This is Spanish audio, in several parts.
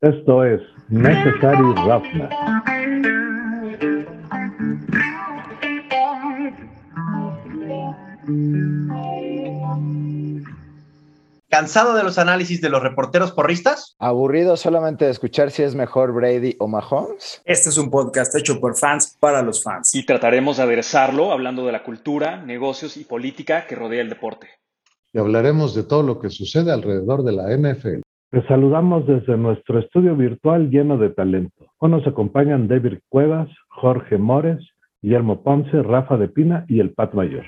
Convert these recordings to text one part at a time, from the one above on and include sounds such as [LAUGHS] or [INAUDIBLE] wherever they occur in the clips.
Esto es Necessary Roughness. ¿Cansado de los análisis de los reporteros porristas? ¿Aburrido solamente de escuchar si es mejor Brady o Mahomes? Este es un podcast hecho por fans para los fans. Y trataremos de aderezarlo hablando de la cultura, negocios y política que rodea el deporte. Y hablaremos de todo lo que sucede alrededor de la NFL. Te saludamos desde nuestro estudio virtual lleno de talento. Hoy nos acompañan David Cuevas, Jorge Mores, Guillermo Ponce, Rafa de Pina y el Pat Mayor.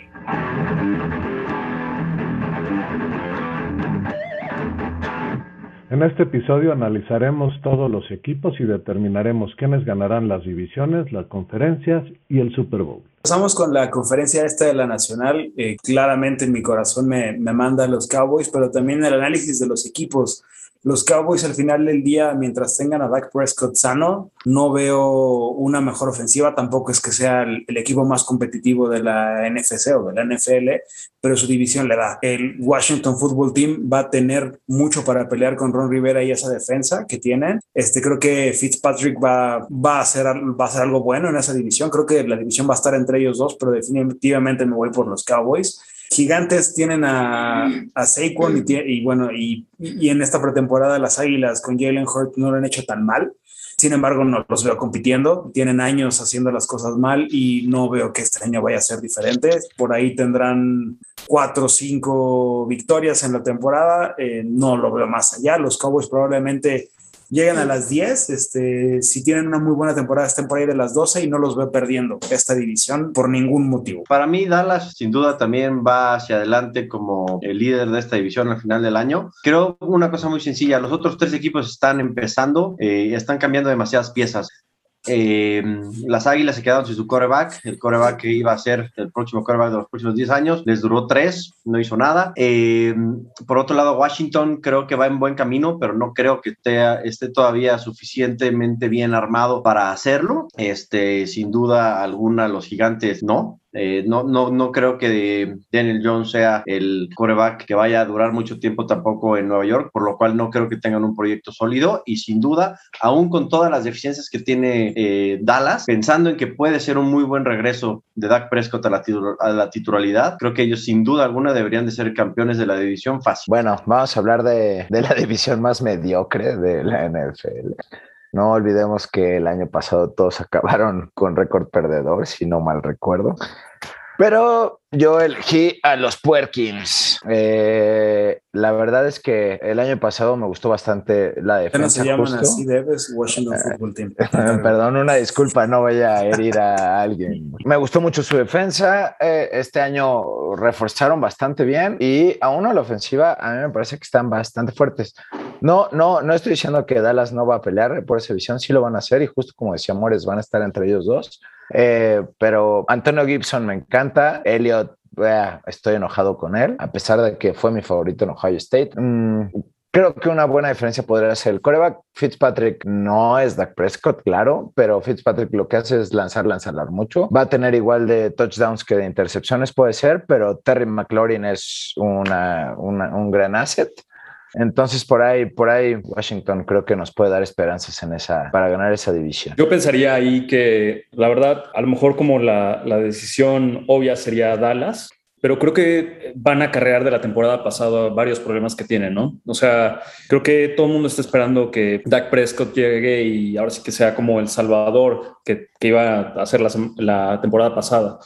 En este episodio analizaremos todos los equipos y determinaremos quiénes ganarán las divisiones, las conferencias y el Super Bowl. Empezamos con la conferencia esta de la Nacional. Eh, claramente en mi corazón me, me manda los Cowboys, pero también el análisis de los equipos. Los Cowboys al final del día, mientras tengan a Dak Prescott sano, no veo una mejor ofensiva. Tampoco es que sea el, equipo más competitivo de la NFC o de la NFL, pero su división le da. El Washington Football Team va a tener mucho para pelear con Ron Rivera y esa defensa que tienen. Este, creo que Fitzpatrick va, va, a hacer, va a hacer algo bueno en esa división. Creo que la división va a estar entre ellos dos, pero definitivamente me voy por los Cowboys. Gigantes tienen a, a Saquon y, y, bueno, y, y, en esta pretemporada las Águilas con Jalen Hurt no lo han hecho tan mal. Sin embargo, no los veo compitiendo. Tienen años haciendo las cosas mal y no veo que este año vaya a ser diferente. Por ahí tendrán cuatro o cinco victorias en la temporada. Eh, no lo veo más allá. Los Cowboys probablemente llegan a las 10. Este, si tienen una muy buena temporada, estén por ahí de las 12 y no los veo perdiendo esta división por ningún motivo. Para mí, Dallas sin duda también va hacia adelante como el líder de esta división al final del año. Creo una cosa muy sencilla: los otros tres equipos están empezando y eh, están cambiando demasiadas piezas. Eh, las Águilas se quedaron sin su coreback, el coreback que iba a ser el próximo coreback de los próximos 10 años, les duró 3, no hizo nada. Eh, por otro lado, Washington creo que va en buen camino, pero no creo que esté, esté, todavía suficientemente bien armado para hacerlo. Este, sin duda alguna, los gigantes no. Eh, no, no, no creo que Daniel Jones sea el coreback que vaya a durar mucho tiempo tampoco en Nueva York, por lo cual no creo que tengan un proyecto sólido y sin duda, aún con todas las deficiencias que tiene eh, Dallas, pensando en que puede ser un muy buen regreso de Dak Prescott a la, a la, titularidad, creo que ellos sin duda alguna deberían de ser campeones de la división fácil. Bueno, vamos a hablar de, de la [LAUGHS] división más mediocre de la NFL. No olvidemos que el año pasado todos [LAUGHS] acabaron con récord perdedor, si no mal recuerdo. Pero yo elegí a los Puerkins. Eh, la verdad es que el año pasado me gustó bastante la defensa. se llaman justo. así, Debes, Washington Football Team. [LAUGHS] Perdón, una [LAUGHS] disculpa, no voy a herir a alguien. Me gustó mucho su defensa. Eh, este año reforzaron bastante bien y aún a la ofensiva a mí me parece que están bastante fuertes. No, no, no estoy diciendo que Dallas no va a pelear por esa visión, sí lo van a hacer y justo como decía Mores, van a estar entre ellos dos. Eh, pero Antonio Gibson me encanta. Elliot, estoy enojado con él, a pesar de que fue mi favorito en Ohio State. Mm, creo que una buena diferencia podría ser el coreback. Fitzpatrick no es Dak Prescott, claro, pero Fitzpatrick lo que hace es lanzar, lanzar mucho. Va a tener igual de touchdowns que de intercepciones, puede ser, pero Terry McLaurin es una, un gran asset. Entonces, por ahí, por ahí, Washington creo que nos puede dar esperanzas en esa, para ganar esa división. Yo pensaría ahí que, la verdad, a lo mejor como la, decisión obvia sería Dallas, pero creo que van a cargar de la temporada pasada varios problemas que tienen, ¿no? O sea, creo que todo el mundo está esperando que Dak Prescott llegue y ahora sí que sea como el salvador que, iba a hacer la temporada pasada.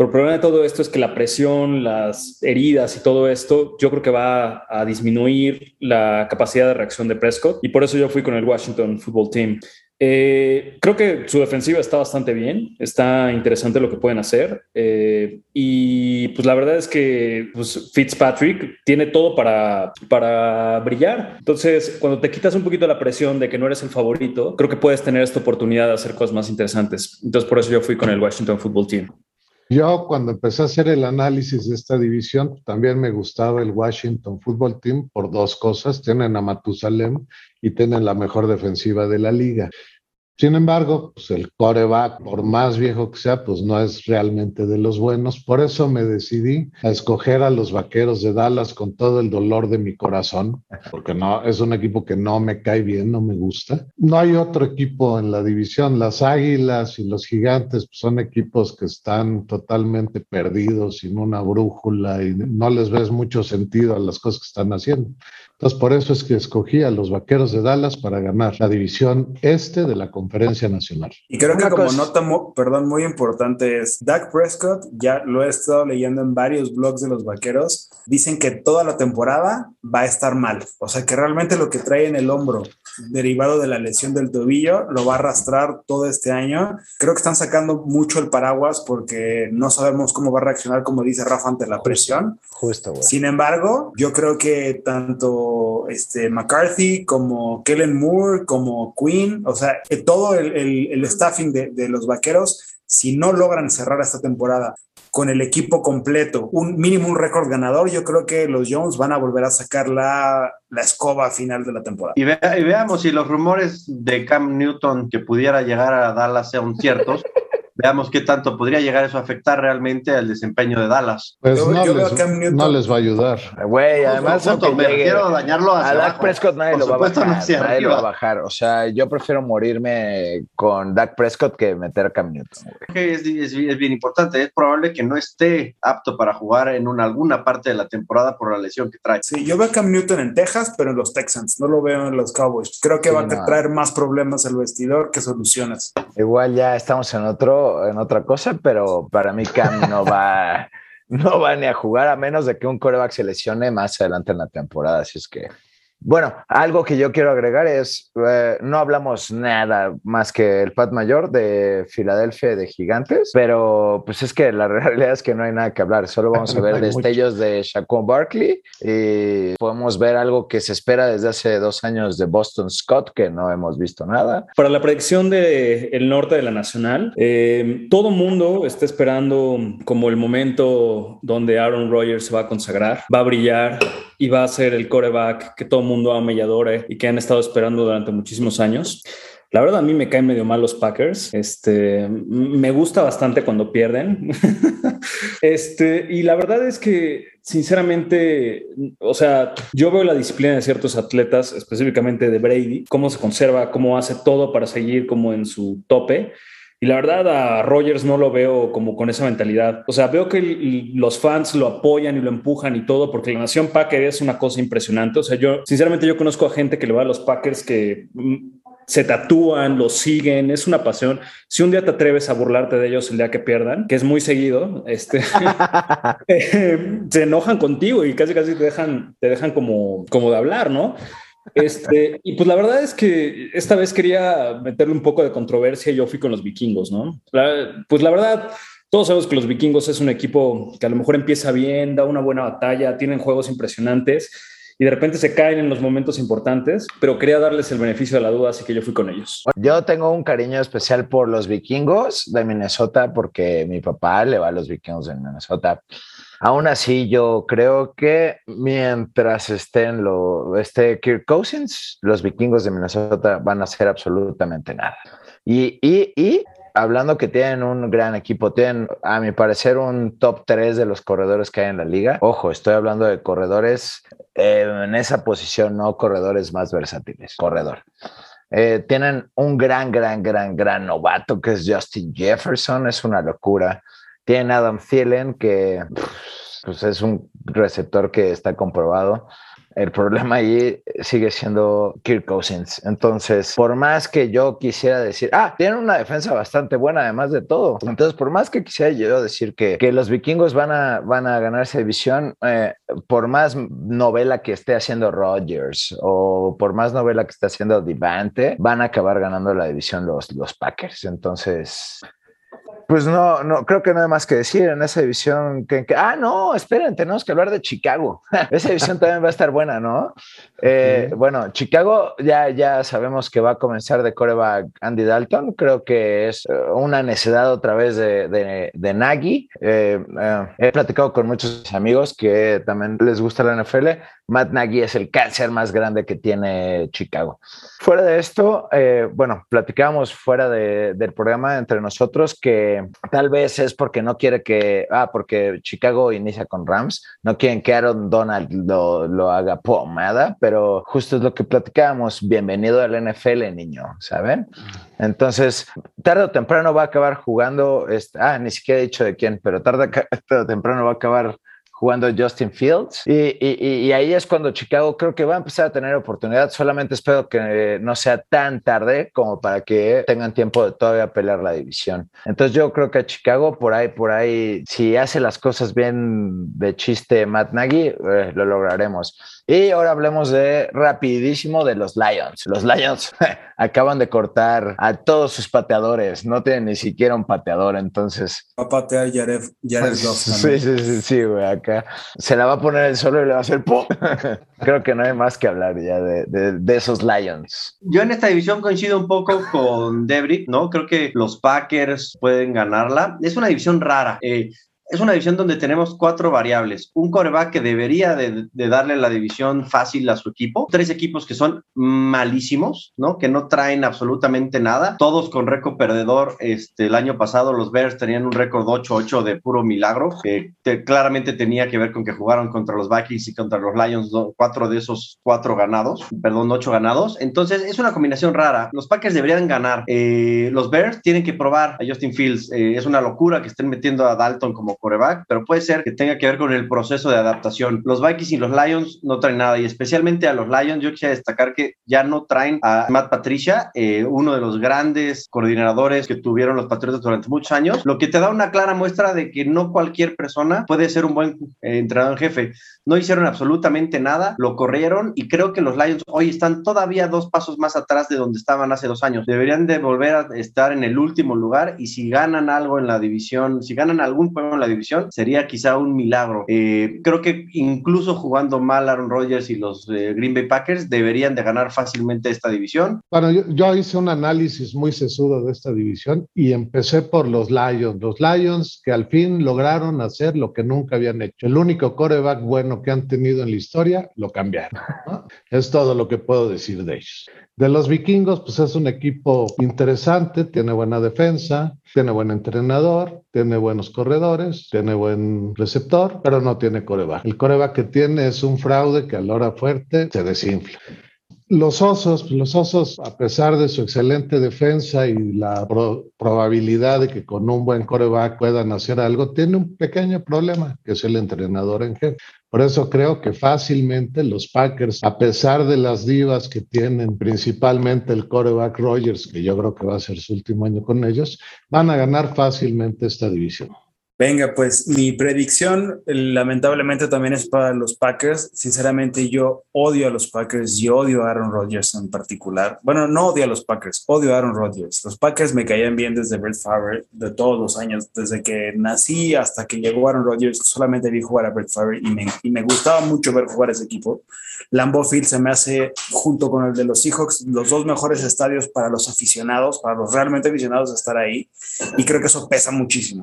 Pero el problema de todo esto es que la presión, las heridas y todo esto, yo creo que va a disminuir la capacidad de reacción de Prescott y por eso yo fui con el Washington Football Team. Eh, creo que su defensiva está bastante bien, está interesante lo que pueden hacer eh, y pues la verdad es que pues, Fitzpatrick tiene todo para, para brillar. Entonces, cuando te quitas un poquito la presión de que no eres el favorito, creo que puedes tener esta oportunidad de hacer cosas más interesantes. Entonces, por eso yo fui con el Washington Football Team. Yo cuando empecé a hacer el análisis de esta división, también me gustaba el Washington Football Team por dos cosas. Tienen a Matusalem y tienen la mejor defensiva de la liga. Sin embargo, pues el coreback, por más viejo que sea, pues no es realmente de los buenos. Por eso me decidí a escoger a los vaqueros de Dallas con todo el dolor de mi corazón, porque no es un equipo que no me cae bien, no me gusta. No hay otro equipo en la división. Las Águilas y los Gigantes pues, son equipos que están totalmente perdidos, sin una brújula y no les ves mucho sentido a las cosas que están haciendo. Entonces, por eso es que escogí a los Vaqueros de Dallas para ganar la división este de la Conferencia Nacional. Y creo que como nota, perdón, muy importante es, Dak Prescott, ya lo he estado leyendo en varios blogs de los Vaqueros, dicen que toda la temporada va a estar mal. O sea, que realmente lo que trae en el hombro derivado de la lesión del tobillo lo va a arrastrar todo este año. Creo que están sacando mucho el paraguas porque no sabemos cómo va a reaccionar, como dice Rafa, ante la presión. Justo, Sin embargo, yo creo que tanto este, McCarthy, como Kellen Moore, como Quinn, o sea, todo el, staffing de, los vaqueros, si no logran cerrar esta temporada con el equipo completo, un mínimo un récord ganador, yo creo que los Jones van a volver a sacar la, escoba a final de la temporada. Y, y, veamos si los rumores de Cam Newton que pudiera llegar a Dallas sean ciertos. [LAUGHS] veamos qué tanto podría llegar eso a afectar realmente al desempeño de Dallas. Pues no, les, no, les, va a ayudar. Güey, además me quiero dañarlo a Dak Prescott nadie lo va a bajar, nadie lo va a bajar. O sea, yo prefiero morirme con Dak Prescott que meter a Cam Newton. Es, es, bien importante. Es probable que no esté apto para jugar en una, alguna parte de la temporada por la lesión que trae. Sí, yo veo a Cam Newton en Texas, pero en los Texans. No lo veo en los Cowboys. Creo que va a traer más problemas al vestidor que soluciones. Igual ya estamos en otro en otra cosa, pero para mí Cam no va, [LAUGHS] no va ni a jugar a menos de que un coreback se lesione más adelante en la temporada. Así es que bueno, algo que yo quiero agregar es, eh, no hablamos nada más que el Pat Mayor de Filadelfia de Gigantes, pero pues es que la [LAUGHS] realidad es que no hay nada que hablar, solo vamos a [LAUGHS] ver destellos de Shaquon Barkley y podemos ver algo que se espera desde hace dos años de Boston Scott, que no hemos visto nada. Para la predicción del el norte de la Nacional, eh, todo mundo está esperando como el momento donde Aaron Rodgers se va a consagrar, va a brillar y va a ser el coreback que todo el mundo ama y adora y que han estado esperando durante muchísimos años. La verdad, a mí me caen medio mal los Packers. Este, me gusta bastante cuando pierden. [LAUGHS] este, y la verdad es que, sinceramente, o sea, yo veo la disciplina de ciertos atletas, específicamente de Brady, cómo se conserva, cómo hace todo para seguir como en su tope. Y la verdad a Rogers no lo veo como con esa mentalidad. O sea, veo que los fans lo apoyan y lo empujan y todo, porque la nación Packer es una cosa impresionante. O sea, yo, sinceramente, yo conozco a gente que le va a los Packers que mm, se tatúan, los siguen, es una pasión. Si un día te atreves a burlarte de ellos el día que pierdan, que es muy seguido, este, [LAUGHS] [LAUGHS] se enojan contigo y casi casi te dejan, te dejan como, como de hablar, ¿no? Este, y pues la verdad es que esta vez quería meterle un poco de controversia. Yo fui con los vikingos, ¿no? pues la verdad, todos sabemos que los vikingos es un equipo que a lo mejor empieza bien, da una buena batalla, tienen juegos impresionantes y de repente se caen en los momentos importantes, pero quería darles el beneficio de la duda, así que yo fui con ellos. Yo tengo un cariño especial por los vikingos de Minnesota porque mi papá le va a los vikingos de Minnesota. Aún así, yo creo que mientras estén lo, esté Kirk Cousins, los vikingos de Minnesota van a hacer absolutamente nada. Y, y, y hablando que tienen un gran equipo, tienen, a mi parecer, un top 3 de los corredores que hay en la liga. Ojo, estoy hablando de corredores eh, en esa posición, no corredores más versátiles, corredor. Eh, tienen un gran, gran, gran, gran novato que es Justin Jefferson, es una locura. Tiene Adam Thielen, que pues es un receptor que está comprobado. El problema ahí sigue siendo Kirk Cousins. Entonces, por más que yo quisiera decir, ah, tienen una defensa bastante buena además de todo. Entonces, por más que quisiera yo decir que, que los vikingos van a, van a ganar esa división, eh, por más novela que esté haciendo Rodgers o por más novela que esté haciendo Divante, van a acabar ganando la división los, los Packers. Entonces, pues no, no, creo que no hay más que decir en esa división que, ah, no, esperen, tenemos que hablar de Chicago. [LAUGHS] esa división también va a estar buena, ¿no? Eh, bueno, Chicago ya, ya sabemos que va a comenzar de coreback Andy Dalton. Creo que es eh, una necedad otra vez de, de, de Nagy. Eh, he platicado con muchos amigos que también les gusta la NFL. Matt Nagy es el cáncer más grande que tiene Chicago. Fuera de esto, bueno, platicábamos fuera de, del programa entre nosotros que tal vez es porque no quiere que, ah, porque Chicago inicia con Rams, no quieren que Aaron Donald lo, lo haga pomada, pero justo es lo que platicábamos. Bienvenido al NFL, niño, ¿saben? Entonces, tarde o temprano va a acabar jugando, ah, ni siquiera he dicho de quién, pero tarde [LAUGHS] o temprano va a acabar jugando Justin Fields. Y, y, y, ahí es cuando Chicago creo que va a empezar a tener oportunidad. Solamente espero que no sea tan tarde como para que tengan tiempo de todavía pelear la división. Entonces yo creo que a Chicago por ahí, por ahí, si hace las cosas bien de chiste Matt Nagy, eh, lo lograremos. Y ahora hablemos de rapidísimo de los Lions. Los Lions [LAUGHS] acaban de cortar a todos sus pateadores. No tienen ni siquiera un pateador, entonces. Va a patear Jared, Jared Sí, sí, sí, sí, güey. Acá se la va a poner el solo y le va a hacer ¡pum! [LAUGHS] Creo que no hay más que hablar ya de, de, de, esos Lions. Yo en esta división coincido un poco con Debris, ¿no? Creo que los Packers pueden ganarla. Es una división rara. Eh, es una división donde tenemos cuatro variables. Un coreback que debería de, darle la división fácil a su equipo. Tres equipos que son malísimos, ¿no? Que no traen absolutamente nada. Todos con récord perdedor. Este, el año pasado los Bears tenían un récord 8-8 de puro milagro, que te, claramente tenía que ver con que jugaron contra los Vikings y contra los Lions, cuatro de esos cuatro ganados, perdón, ocho ganados. Entonces es una combinación rara. Los Packers deberían ganar. Eh, los Bears tienen que probar a Justin Fields. Eh, es una locura que estén metiendo a Dalton como coreback, pero puede ser que tenga que ver con el proceso de adaptación. Los Vikings y los Lions no traen nada y especialmente a los Lions yo quisiera destacar que ya no traen a Matt Patricia, eh, uno de los grandes coordinadores que tuvieron los Patriotas durante muchos años, lo que te da una clara muestra de que no cualquier persona puede ser un buen eh, entrenador en jefe. No hicieron absolutamente nada, lo corrieron y creo que los Lions hoy están todavía dos pasos más atrás de donde estaban hace dos años. Deberían de volver a estar en el último lugar y si ganan algo en la división, si ganan algún juego en la división, sería quizá un milagro. Eh, creo que incluso jugando mal Aaron Rodgers y los eh, Green Bay Packers deberían de ganar fácilmente esta división. Bueno, yo, hice un análisis muy sesudo de esta división y empecé por los Lions. Los Lions que al fin lograron hacer lo que nunca habían hecho. El único coreback bueno que han tenido en la historia lo cambiaron. ¿no? Es todo lo que puedo decir de ellos. De los vikingos, pues es un equipo interesante, tiene buena defensa, tiene buen entrenador, tiene buenos corredores, tiene buen receptor, pero no tiene coreback. El coreback que tiene es un fraude que a la hora fuerte se desinfla. Los osos, los osos, a pesar de su excelente defensa y la pro probabilidad de que con un buen coreback puedan hacer algo, tiene un pequeño problema, que es el entrenador en jefe. Por eso creo que fácilmente los Packers, a pesar de las divas que tienen, principalmente el coreback Rogers, que yo creo que va a ser su último año con ellos, van a ganar fácilmente esta división. Venga, pues mi predicción lamentablemente también es para los Packers. Sinceramente yo odio a los Packers y odio a Aaron Rodgers en particular. Bueno, no odio a los Packers, odio a Aaron Rodgers. Los Packers me caían bien desde Brett Favre, de todos los años, desde que nací hasta que llegó Aaron Rodgers, solamente vi jugar a Brett Favre y me, y me gustaba mucho ver jugar ese equipo. Lambeau Field se me hace, junto con el de los Seahawks, los dos mejores estadios para los aficionados, para los realmente aficionados a estar ahí. Y creo que eso pesa muchísimo.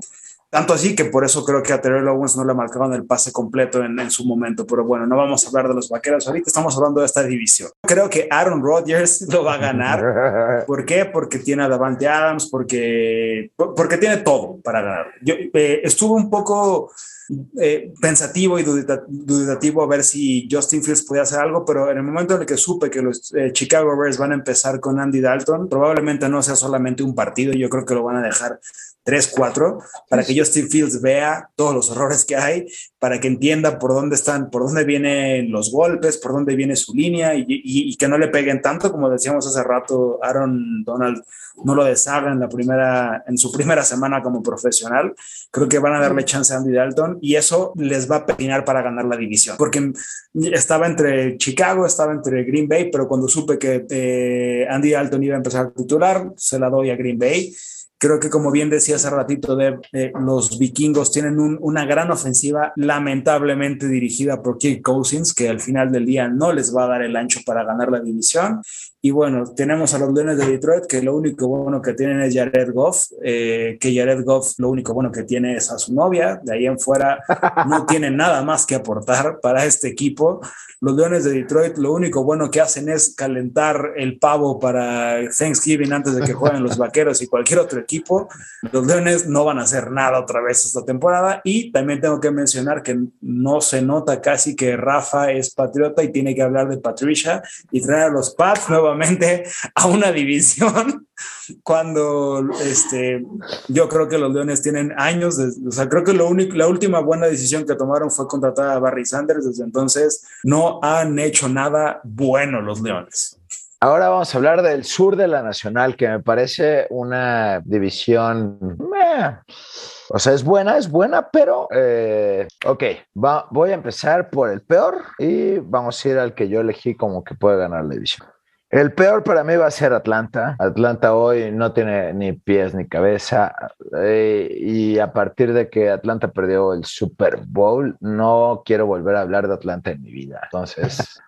Tanto así que por eso creo que a Terrell Owens no le marcaban el pase completo en, en, su momento. Pero bueno, no vamos a hablar de los vaqueros ahorita, estamos hablando de esta división. Creo que Aaron Rodgers [LAUGHS] lo va a ganar. [LAUGHS] ¿Por qué? Porque tiene a Davante Adams, porque, porque tiene todo para ganar. Yo eh, estuve un poco eh, pensativo y duditativo a ver si Justin Fields podía hacer algo, pero en el momento en el que supe que los eh, Chicago Bears van a empezar con Andy Dalton, probablemente no sea solamente un partido, yo creo que lo van a dejar 3-4 para que Justin Fields vea todos los errores que hay, para que entienda por dónde están, por dónde vienen los golpes, por dónde viene su línea y, y, y que no le peguen tanto, como decíamos hace rato, Aaron Donald no lo deshaga en la primera, en su primera semana como profesional. Creo que van a darle chance a Andy Dalton y eso les va a peinar para ganar la división, porque estaba entre Chicago, estaba entre Green Bay, pero cuando supe que eh, Andy Dalton iba a empezar a titular, se la doy a Green Bay Creo que como bien decía hace ratito, de, los vikingos tienen una gran ofensiva, lamentablemente dirigida por Kirk Cousins, que al final del día no les va a dar el ancho para ganar la división. Y bueno, tenemos a los Leones de Detroit, que lo único bueno que tienen es Jared Goff, eh, que Jared Goff lo único bueno que tiene es a su novia, de ahí en fuera [LAUGHS] no tiene nada más que aportar para este equipo. Los Leones de Detroit lo único bueno que hacen es calentar el pavo para Thanksgiving antes de que jueguen los Vaqueros y cualquier otro equipo. Los Leones no van a hacer nada otra vez esta temporada y también tengo que mencionar que no se nota casi que Rafa es patriota y tiene que hablar de Patricia y traer a los Pats nuevamente a una división [LAUGHS] cuando este, yo creo que los Leones tienen años, o sea, creo que lo único, la última buena decisión que tomaron fue contratar a Barry Sanders, desde entonces no han hecho nada bueno los Leones. Ahora vamos a hablar del sur de la Nacional, que me parece una división... o sea, es buena, es buena, pero... Eh, ok, voy a empezar por el peor y vamos a ir al que yo elegí como que puede ganar la división. El peor para mí va a ser Atlanta. Atlanta hoy no tiene ni pies ni cabeza. Eh, y a partir de que Atlanta perdió el Super Bowl, no quiero volver a hablar de Atlanta en mi vida. Entonces,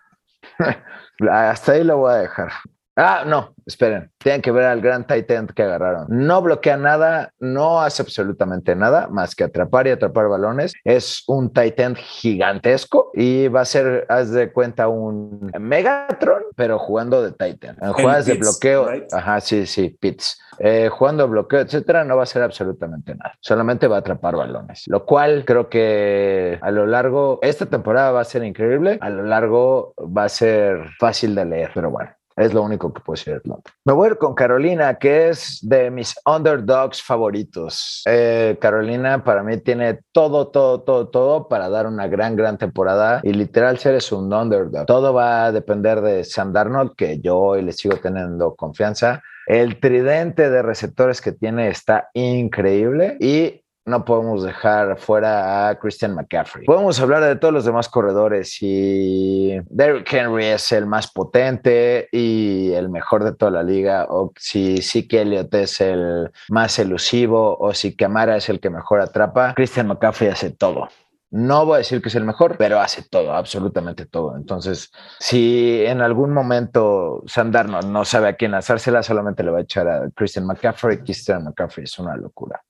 [LAUGHS] [LAUGHS] hasta ahí lo voy a dejar. Ah, no, esperen. Tienen que ver al gran Titan que agarraron. No bloquea nada, no hace absolutamente nada más que atrapar y atrapar balones. Es un Titan gigantesco y va a ser, haz de cuenta, un Megatron, pero jugando de Titan. En jugadas de bloqueo, ajá, sí, sí, Pits. Eh, jugando bloqueo, etcétera, no va a ser absolutamente nada. Solamente va a atrapar balones, lo cual creo que a lo largo, esta temporada va a ser increíble, a lo largo va a ser fácil de leer, pero bueno. Es lo único que puedo decir Atlanta. Me voy a ir con Carolina, que es de mis underdogs favoritos. Eh, Carolina para mí tiene todo, todo, todo, todo para dar una gran, gran temporada y literal ser es un underdog. Todo va a depender de Sam Darnold, que yo hoy le sigo teniendo confianza. El tridente de receptores que tiene está increíble y no podemos dejar fuera a Christian McCaffrey. Podemos hablar de todos los demás corredores y Derrick Henry es el más potente y el mejor de toda la liga, o si Zeke Elliott es el más elusivo, o si Camara es el que mejor atrapa, Christian McCaffrey hace todo. No voy a decir que es el mejor, pero hace todo, absolutamente todo. Entonces, si en algún momento Sandar no sabe a quién lanzársela, solamente le va a echar a Christian McCaffrey. Christian McCaffrey es una locura.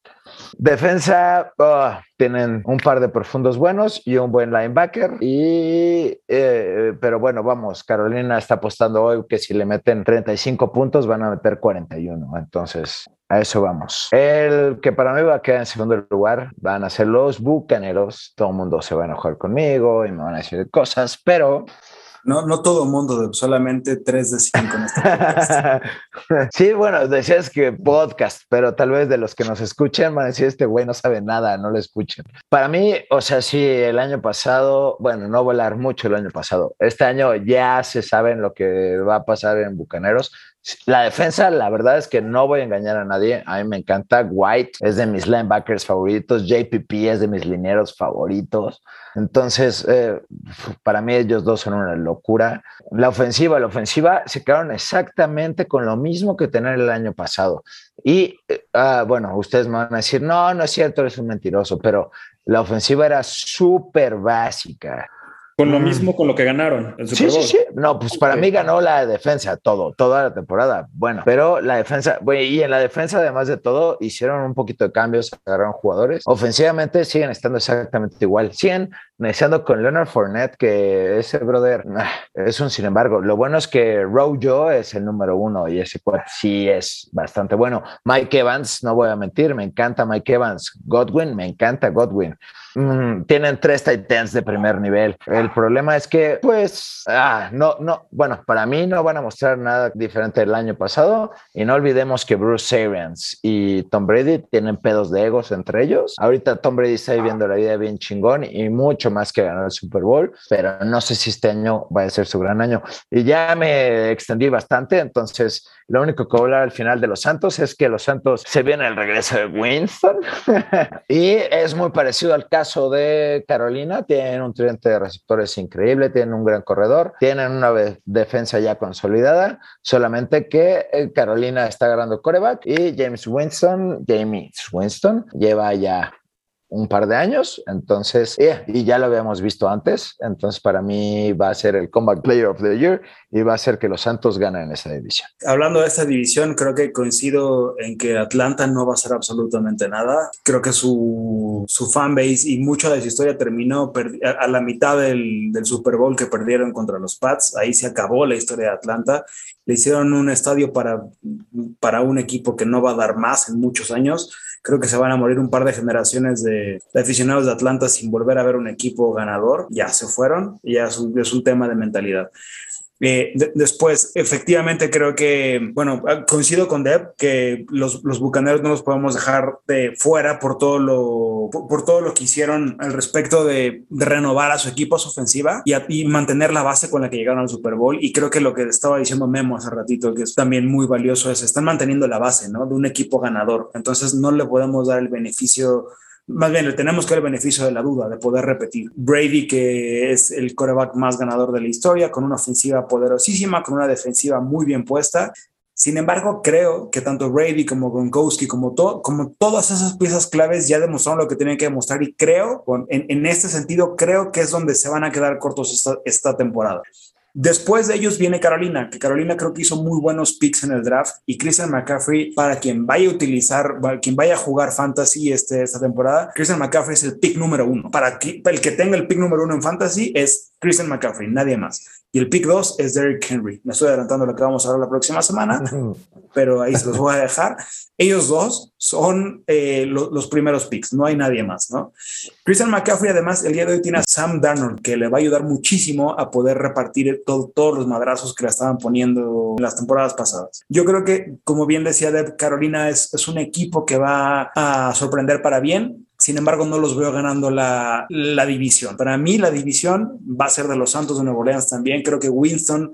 Defensa, ah, tienen un par de profundos buenos y un buen linebacker. Y, eh, pero bueno, vamos, Carolina está apostando hoy que si le meten 35 puntos van a meter 41. Entonces, a eso vamos. El que para mí va a quedar en segundo lugar van a ser los bucaneros. Todo el mundo se va a enojar conmigo y me van a decir cosas, pero no, no todo mundo, solamente 3 de 5 en este [LAUGHS] sí, bueno, decías que podcast, pero tal vez de los que nos escuchen van a decir, este güey no sabe nada, no lo escuchen. Para mí, o sea, sí, el año pasado, bueno, no volar mucho el año pasado. Este año ya se sabe lo que va a pasar en Bucaneros. La defensa, la verdad es que no voy a engañar a nadie. A mí me encanta. White es de mis linebackers favoritos. JPP es de mis lineros favoritos. Entonces, eh, para mí ellos dos son una locura. La ofensiva, la ofensiva se quedaron exactamente con lo mismo que tener el año pasado. Y eh, ah, bueno, ustedes me van a decir, no, no es cierto, eres un mentiroso, pero la ofensiva era súper básica. Con lo mm. mismo con lo que ganaron. El Super Bowl. sí, sí, sí. No, pues para mí ganó la defensa, todo, toda la temporada. Bueno, pero la defensa, y en la defensa, además de todo, hicieron un poquito de cambios, agarraron jugadores. Ofensivamente siguen estando exactamente igual. Siguen iniciando con Leonard Fournette, que ese brother es un sin embargo. Lo bueno es que Rojo es el número uno y ese cuate sí es bastante bueno. Mike Evans, no voy a mentir, me encanta Mike Evans. Godwin, me encanta Godwin. Mm, tienen tres Titans de primer nivel. El problema es que, pues, ah, no, no, bueno, para mí no van a mostrar nada diferente del año pasado. Y no olvidemos que Bruce Arians y Tom Brady tienen pedos de egos entre ellos. Ahorita Tom Brady está viviendo la vida bien chingón y mucho más que ganar el Super Bowl, pero no sé si este año va a ser su gran año. Y ya me extendí bastante, entonces lo único que voy a hablar al final de los Santos es que los Santos se viene el regreso de Winston [LAUGHS] y es muy parecido al caso de Carolina. Tienen un tridente de receptores increíble, tienen un gran corredor, tienen una defensa ya consolidada, solamente que eh, Carolina está ganando coreback y James Winston, James Winston lleva ya un par de años, entonces, y ya lo habíamos visto antes, entonces para mí va a ser el Combat Player of the Year y va a ser que los Santos ganen esa división. Hablando de esta división, creo que coincido en que Atlanta no va a ser absolutamente nada. Creo que su, su fanbase y mucha de su historia terminó a la mitad del, del Super Bowl que perdieron contra los Pats. Ahí se acabó la historia de Atlanta. Le hicieron un estadio para, para un equipo que no va a dar más en muchos años Creo que se van a morir un par de generaciones de, aficionados de Atlanta sin volver a ver un equipo ganador. Ya se fueron y ya es un tema de mentalidad. Eh, después, efectivamente, creo que, bueno, ah, coincido con Deb que los, los, bucaneros no los podemos dejar de fuera por todo lo, por, todo lo que hicieron al respecto de, renovar a su equipo, a su ofensiva y, y, mantener la base con la que llegaron al Super Bowl. Y creo que lo que estaba diciendo Memo hace ratito, que es también muy valioso, es están manteniendo la base, ¿no? De un equipo ganador. Entonces, no le podemos dar el beneficio más bien le tenemos que dar el beneficio de la duda, de poder repetir. Brady, que es el coreback más ganador de la historia, con una ofensiva poderosísima, con una defensiva muy bien puesta. Sin embargo, creo que tanto Brady como Gronkowski, como, como todas esas piezas claves ya demostraron lo que tienen que demostrar y creo, en, en este sentido, creo que es donde se van a quedar cortos esta temporada. Después de ellos viene Carolina, que Carolina creo que hizo muy buenos picks en el draft y Christian McCaffrey, para quien vaya a utilizar, quien vaya a jugar fantasy este, esta temporada, Christian McCaffrey es el pick número uno. Para, para el que tenga el pick número uno en fantasy es Christian McCaffrey, nadie más. Y el pick 2 es Derrick Henry. Me estoy adelantando lo que vamos a ver la próxima semana, [LAUGHS] pero ahí se los voy a dejar. Ellos dos son eh, los primeros picks, no hay nadie más, ¿no? Christian McCaffrey, además, el día de hoy tiene a Sam Darnold, que le va a ayudar muchísimo a poder repartir todos los madrazos que le estaban poniendo en las temporadas pasadas. Yo creo que, como bien decía Deb, Carolina es, es un equipo que va a sorprender para bien sin embargo, no los veo ganando la, la, división. Para mí, la división va a ser de los Santos de Nuevo Orleans también. Creo que Winston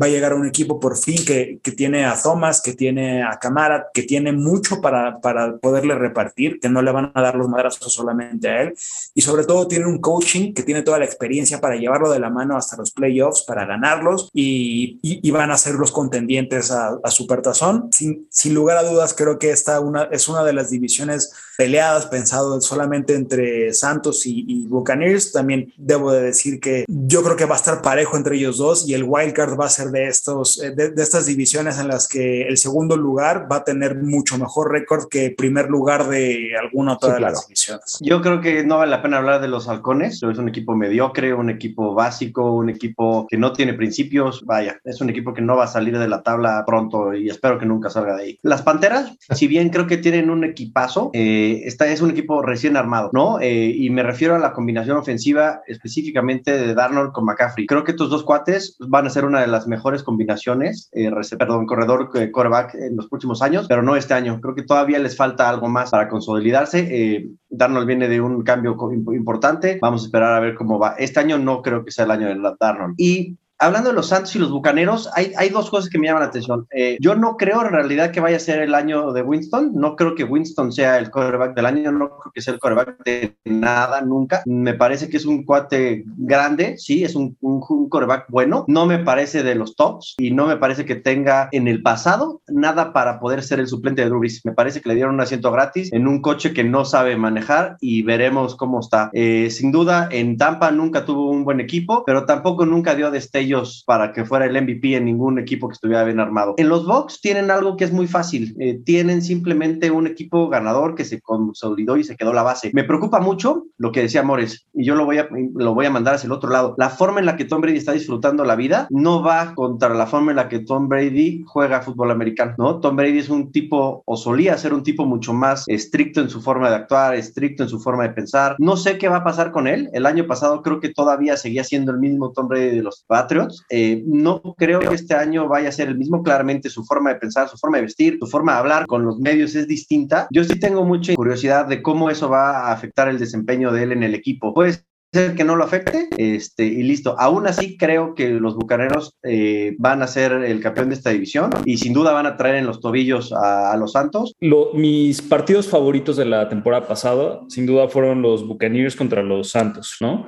va a llegar a un equipo por fin que, que tiene a Thomas, que tiene a Camara, que tiene mucho para, para poderle repartir, que no le van a dar los madrazos solamente a él. Y sobre todo, tiene un coaching que tiene toda la experiencia para llevarlo de la mano hasta los playoffs, para ganarlos y, y, van a ser los contendientes a, a Supertazón. Sin, sin lugar a dudas, creo que esta una, es una de las divisiones peleadas, pensado solamente entre Santos y, Buccaneers. También debo de decir que yo creo que va a estar parejo entre ellos dos y el wildcard va a ser de, estos, eh, de, estas divisiones en las que el segundo lugar va a tener mucho mejor récord que el primer lugar de alguna otra de las divisiones. Yo creo que no vale la pena hablar de los halcones. Es un equipo mediocre, un equipo básico, un equipo que no tiene principios. Vaya, es un equipo que no va a salir de la tabla pronto y espero que nunca salga de ahí. Las Panteras, [LAUGHS] si bien creo que tienen un equipazo, eh, esta es un equipo recién armado, ¿no? Eh, y me refiero a la combinación ofensiva específicamente de Darnold con McCaffrey. Creo que estos dos cuates van a ser una de las mejores combinaciones, eh, perdón, corredor, eh, quarterback en los próximos años, pero no este año. Creo que todavía les falta algo más para consolidarse. Eh, Darnold viene de un cambio importante. Vamos a esperar a ver cómo va. Este año no creo que sea el año de Darnold. Y hablando de los Santos y los Bucaneros, hay, hay dos cosas que me llaman la atención. Eh, yo no creo en realidad que vaya a ser el año de Winston. No creo que Winston sea el quarterback del año. No creo que sea el quarterback de nada nunca. Me parece que es un cuate grande. Sí, es un, un, quarterback bueno. No me parece de los tops y no me parece que tenga en el pasado nada para poder ser el suplente de Drew Me parece que le dieron un asiento gratis en un coche que no sabe manejar y veremos cómo está. Eh, sin duda, en Tampa nunca tuvo un buen equipo, pero tampoco nunca dio destello para que fuera el MVP en ningún equipo que estuviera bien armado. En los Bucks tienen algo que es muy fácil. Eh, tienen simplemente un equipo ganador que se consolidó y se quedó la base. Me preocupa mucho lo que decía Mores y yo lo voy a, lo voy a mandar hacia el otro lado. La forma en la que Tom Brady está disfrutando la vida no va contra la forma en la que Tom Brady juega fútbol americano, ¿no? Tom Brady es un tipo o solía ser un tipo mucho más estricto en su forma de actuar, estricto en su forma de pensar. No sé qué va a pasar con él. El año pasado creo que todavía seguía siendo el mismo Tom Brady de los Patriots eh, no creo que este año vaya a ser el mismo. Claramente su forma de pensar, su forma de vestir, su forma de hablar con los medios es distinta. Yo sí tengo mucha curiosidad de cómo eso va a afectar el desempeño de él en el equipo. Puede ser que no lo afecte este, y listo. Aún así creo que los Bucaneros eh, van a ser el campeón de esta división y sin duda van a traer en los tobillos a, los Santos. mis partidos favoritos de la temporada pasada sin duda fueron los Buccaneers contra los Santos, ¿no?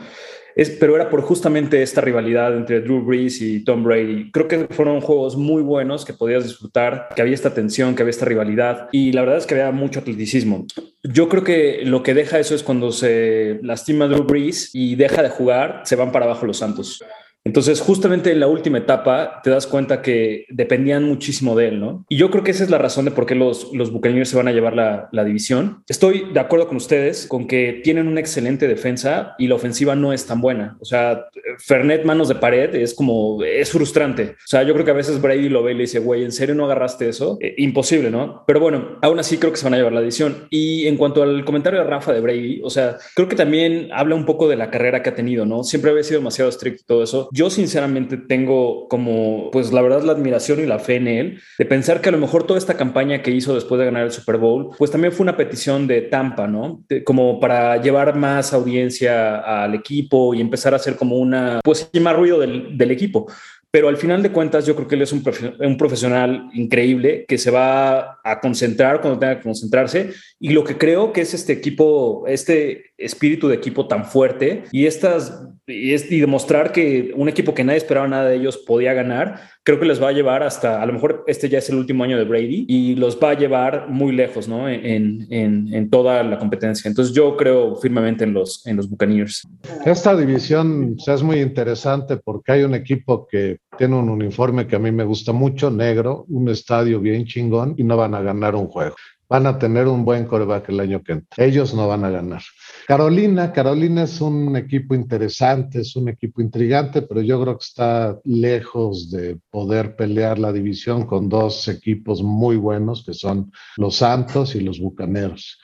Pero era por justamente esta rivalidad entre Drew Brees y Tom Brady. Creo que fueron juegos muy buenos que podías disfrutar, que había esta tensión, que había esta rivalidad y la verdad es que había mucho atleticismo. Yo creo que lo que deja eso es cuando se lastima Drew Brees y deja de jugar, se van para abajo los Santos. Entonces, justamente en la última etapa te das cuenta que dependían muchísimo de él, ¿no? Y yo creo que esa es la razón de por qué los, los Buccaneers se van a llevar la, la, división. Estoy de acuerdo con ustedes con que tienen una excelente defensa y la ofensiva no es tan buena. O sea, Fernet manos de pared es como, es frustrante. O sea, yo creo que a veces Brady lo ve y le dice, güey, ¿en serio no agarraste eso? Eh, imposible, ¿no? Pero bueno, aún así creo que se van a llevar la división. Y en cuanto al comentario de Rafa de Brady, o sea, creo que también habla un poco de la carrera que ha tenido, ¿no? Siempre había sido demasiado estricto y todo eso yo sinceramente tengo como, pues la verdad, la admiración y la fe en él, de pensar que a lo mejor toda esta campaña que hizo después de ganar el Super Bowl, pues también fue una petición de Tampa, ¿no? como para llevar más audiencia al equipo y empezar a hacer como una, pues, más ruido del, del equipo pero al final de cuentas yo creo que él es un, un, profesional increíble que se va a concentrar cuando tenga que concentrarse y lo que creo que es este equipo, este espíritu de equipo tan fuerte y estas y, es, y demostrar que un equipo que nadie esperaba nada de ellos podía ganar, creo que les va a llevar hasta, a lo mejor este ya es el último año de Brady y los va a llevar muy lejos, ¿no? En, en, en toda la competencia. Entonces yo creo firmemente en los, en los Buccaneers. Esta división es muy interesante porque hay un equipo que tiene un uniforme que a mí me gusta mucho, negro, un estadio bien chingón y no van a ganar un juego. Van a tener un buen coreback el año que entra. Ellos no van a ganar. Carolina, Carolina es un equipo interesante, es un equipo intrigante, pero yo creo que está lejos de poder pelear la división con dos equipos muy buenos, que son los Santos y los Bucaneros.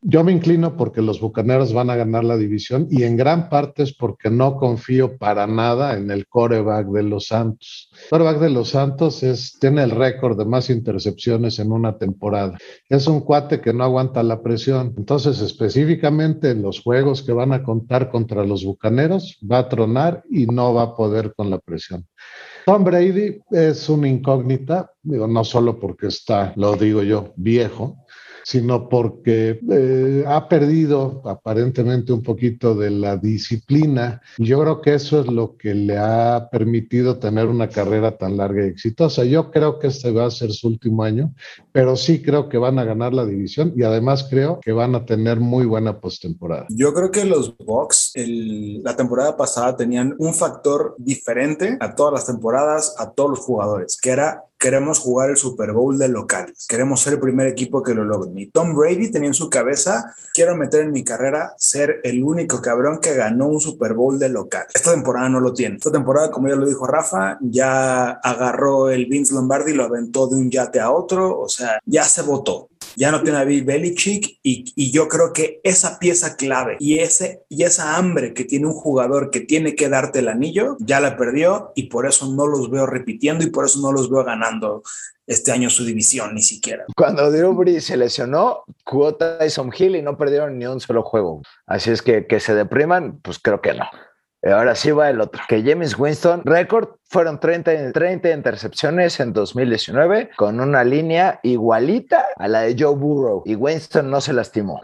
Yo me inclino porque los Bucaneros van a ganar la división y en gran parte es porque no confío para nada en el coreback de los Santos. El coreback de los Santos es, tiene el récord de más intercepciones en una temporada. Es un cuate que no aguanta la presión. Entonces, específicamente en los juegos que van a contar contra los Bucaneros, va a tronar y no va a poder con la presión. Tom Brady es una incógnita, digo, no solo porque está, lo digo yo, viejo, sino porque eh, ha perdido aparentemente un poquito de la disciplina. Y yo creo que eso es lo que le ha permitido tener una carrera tan larga y exitosa. Yo creo que este va a ser su último año, pero sí creo que van a ganar la división y además creo que van a tener muy buena postemporada. Yo creo que los Bucks la temporada pasada tenían un factor diferente a todas las temporadas, a todos los jugadores, que era queremos jugar el Super Bowl de locales, queremos ser el primer equipo que lo logre. Y Tom Brady tenía en su cabeza, quiero meter en mi carrera ser el único cabrón que ganó un Super Bowl de local. Esta temporada no lo tiene. Esta temporada, como ya lo dijo Rafa, ya agarró el Vince Lombardi, lo aventó de un yate a otro, o sea, ya se votó ya no tiene a Bill Belichick y, yo creo que esa pieza clave y, ese, y esa hambre que tiene un jugador que tiene que darte el anillo, ya la perdió y por eso no los veo repitiendo y por eso no los veo ganando este año su división ni siquiera. Cuando Drew Brees se lesionó, jugó Tyson Hill y no perdieron ni un solo juego. Así es que que se depriman, pues creo que no. Ahora sí va el otro, que James Winston, récord fueron 30, 30 intercepciones en 2019 con una línea igualita a la de Joe Burrow y Winston no se lastimó.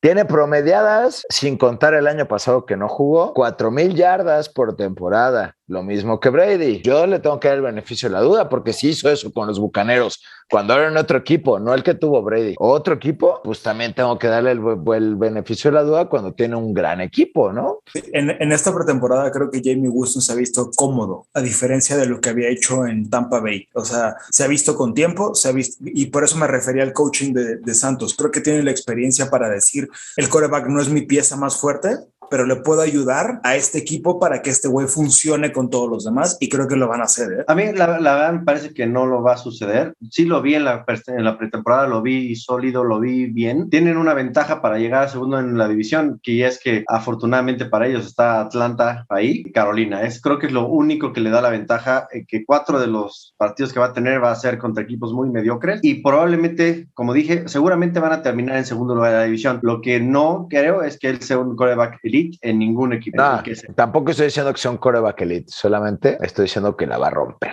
Tiene promediadas, sin contar el año pasado que no jugó, 4.000 yardas por temporada, lo mismo que Brady. Yo le tengo que dar el beneficio de la duda porque sí hizo eso con los Bucaneros cuando era en otro equipo, no el que tuvo Brady. Otro equipo, pues también tengo que darle el, beneficio de la duda cuando tiene un gran equipo, ¿no? En, en, esta pretemporada creo que Jamie Wilson se ha visto cómodo, a diferencia de lo que había hecho en Tampa Bay. O sea, se ha visto con tiempo, se ha visto, y por eso me refería al coaching de, de Santos. Creo que tiene la experiencia para decir, el coreback no es mi pieza más fuerte, pero le puedo ayudar a este equipo para que este güey funcione con todos los demás y creo que lo van a hacer. ¿eh? A mí la, verdad me parece que no lo va a suceder. Sí lo vi en la, en la pretemporada, lo vi sólido, lo vi bien. Tienen una ventaja para llegar a segundo en la división, que es que afortunadamente para ellos está Atlanta ahí, Carolina. Es, creo que es lo único que le da la ventaja, eh, que cuatro de los partidos que va a tener va a ser contra equipos muy mediocres y probablemente, como dije, seguramente van a terminar en segundo lugar de la división. Lo que no creo es que él sea un coreback elite elite en ningún equipo. No, tampoco estoy diciendo que sea un coreback elite, solamente estoy diciendo que la va a romper.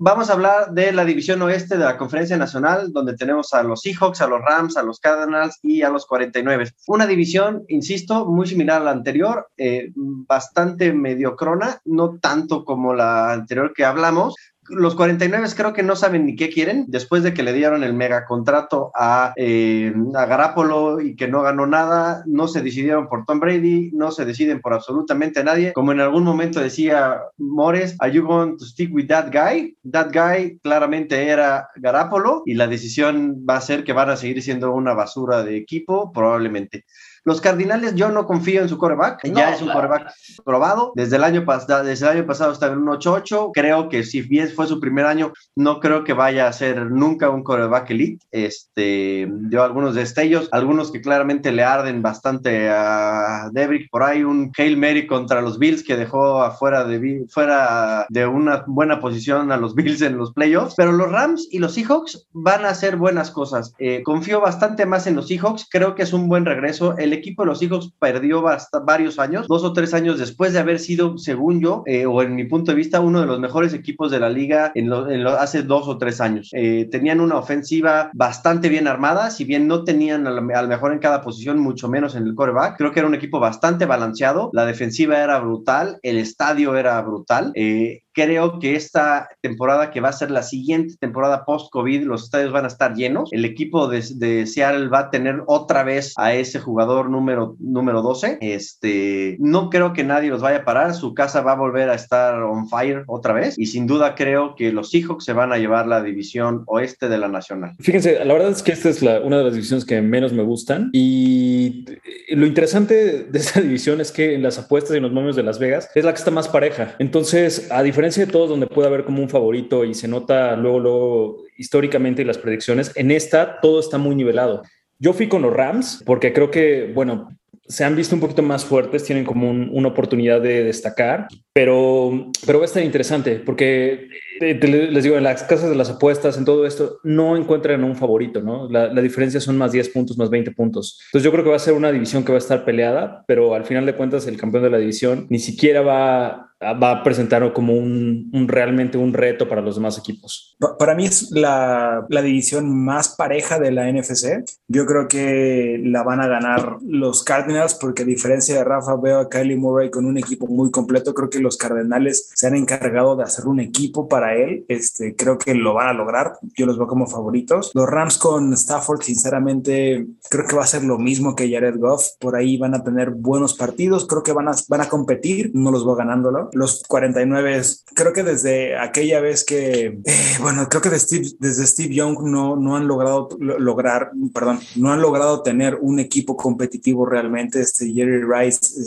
Vamos a hablar de la división oeste de la Conferencia Nacional, donde tenemos a los Seahawks, a los Rams, a los Cardinals y a los 49. Una división, insisto, muy similar a la anterior, eh, bastante mediocrona, no tanto como la anterior que hablamos, los 49 creo que no saben ni qué quieren después de que le dieron el megacontrato a, eh, a Garapolo y que no ganó nada, no se decidieron por Tom Brady, no se deciden por absolutamente nadie. Como en algún momento decía Mores, ¿Are you going to stick with that guy? That guy claramente era Garapolo y la decisión va a ser que van a seguir siendo una basura de equipo, probablemente. Los Cardinales, yo no confío en su coreback. ya es un coreback probado. Desde el año pasado, desde el año pasado está en un 8-8. Creo que si bien fue su primer año, no creo que vaya a ser nunca un coreback elite. Este, dio algunos destellos, algunos que claramente le arden bastante a Debrick. Por ahí un Hail Mary contra los Bills que dejó afuera de, fuera de una buena posición a los [LAUGHS] Bills en los playoffs. Pero los Rams y los Seahawks van a hacer buenas cosas. Eh, confío bastante más en los Seahawks. Creo que es un buen regreso. El equipo de los Seahawks perdió varios años, dos o tres años después de haber sido, según yo, eh, o en mi punto de vista, uno de los mejores equipos de la liga en, hace dos o tres años. Eh, tenían una ofensiva bastante bien armada, si bien no tenían a lo, mejor en cada posición, mucho menos en el coreback. Creo que era un equipo bastante balanceado, la defensiva era brutal, el estadio era brutal. Eh, creo que esta temporada, que va a ser la siguiente temporada post-COVID, los estadios van a estar llenos. El equipo de, de, Seattle va a tener otra vez a ese jugador número, número 12. Este, no creo que nadie los vaya a parar. Su casa va a volver a estar on fire otra vez. Y sin duda creo que los Seahawks se van a llevar la división oeste de la Nacional. Fíjense, la verdad es que esta es una de las divisiones que menos me gustan. Y lo interesante de esta [LAUGHS] división es que en las apuestas y en los momios de Las Vegas es la que está más pareja. Entonces, a diferencia de todos donde puede haber como un favorito y se nota luego, luego históricamente las predicciones, en esta todo está muy nivelado. Yo fui con los Rams porque creo que, bueno, se han visto un poquito más fuertes, tienen como una oportunidad de destacar, pero, pero va a estar interesante porque les digo, en las casas de las apuestas, en todo esto, no encuentran un favorito, ¿no? La, la, diferencia son más 10 puntos, más 20 puntos. Entonces yo creo que va a ser una división que va a estar peleada, pero al final de cuentas el campeón de la división ni siquiera va va a presentar como un, un, realmente un reto para los demás equipos. Para mí es la, la, división más pareja de la NFC. Yo creo que la van a ganar los Cardinals porque a diferencia de Rafa veo a Kylie Murray con un equipo muy completo. Creo que los Cardenales se han encargado de hacer un equipo para él. Este, creo que lo van a lograr. Yo los veo como favoritos. Los Rams con Stafford, sinceramente, creo que va a ser lo mismo que Jared Goff. Por ahí van a tener buenos partidos. Creo que van a, van a competir. No los veo ganándolo los 49, creo que desde aquella vez que, eh, bueno, creo que desde Steve Young no, no han logrado lograr, perdón, no han logrado tener un equipo competitivo realmente. Este Jerry Rice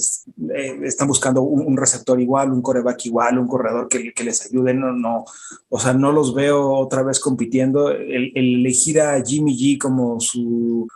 eh, están buscando un, receptor igual, un coreback igual, un corredor que, que, les ayude. No, no, o sea, no los veo otra vez compitiendo. el elegir a Jimmy G como su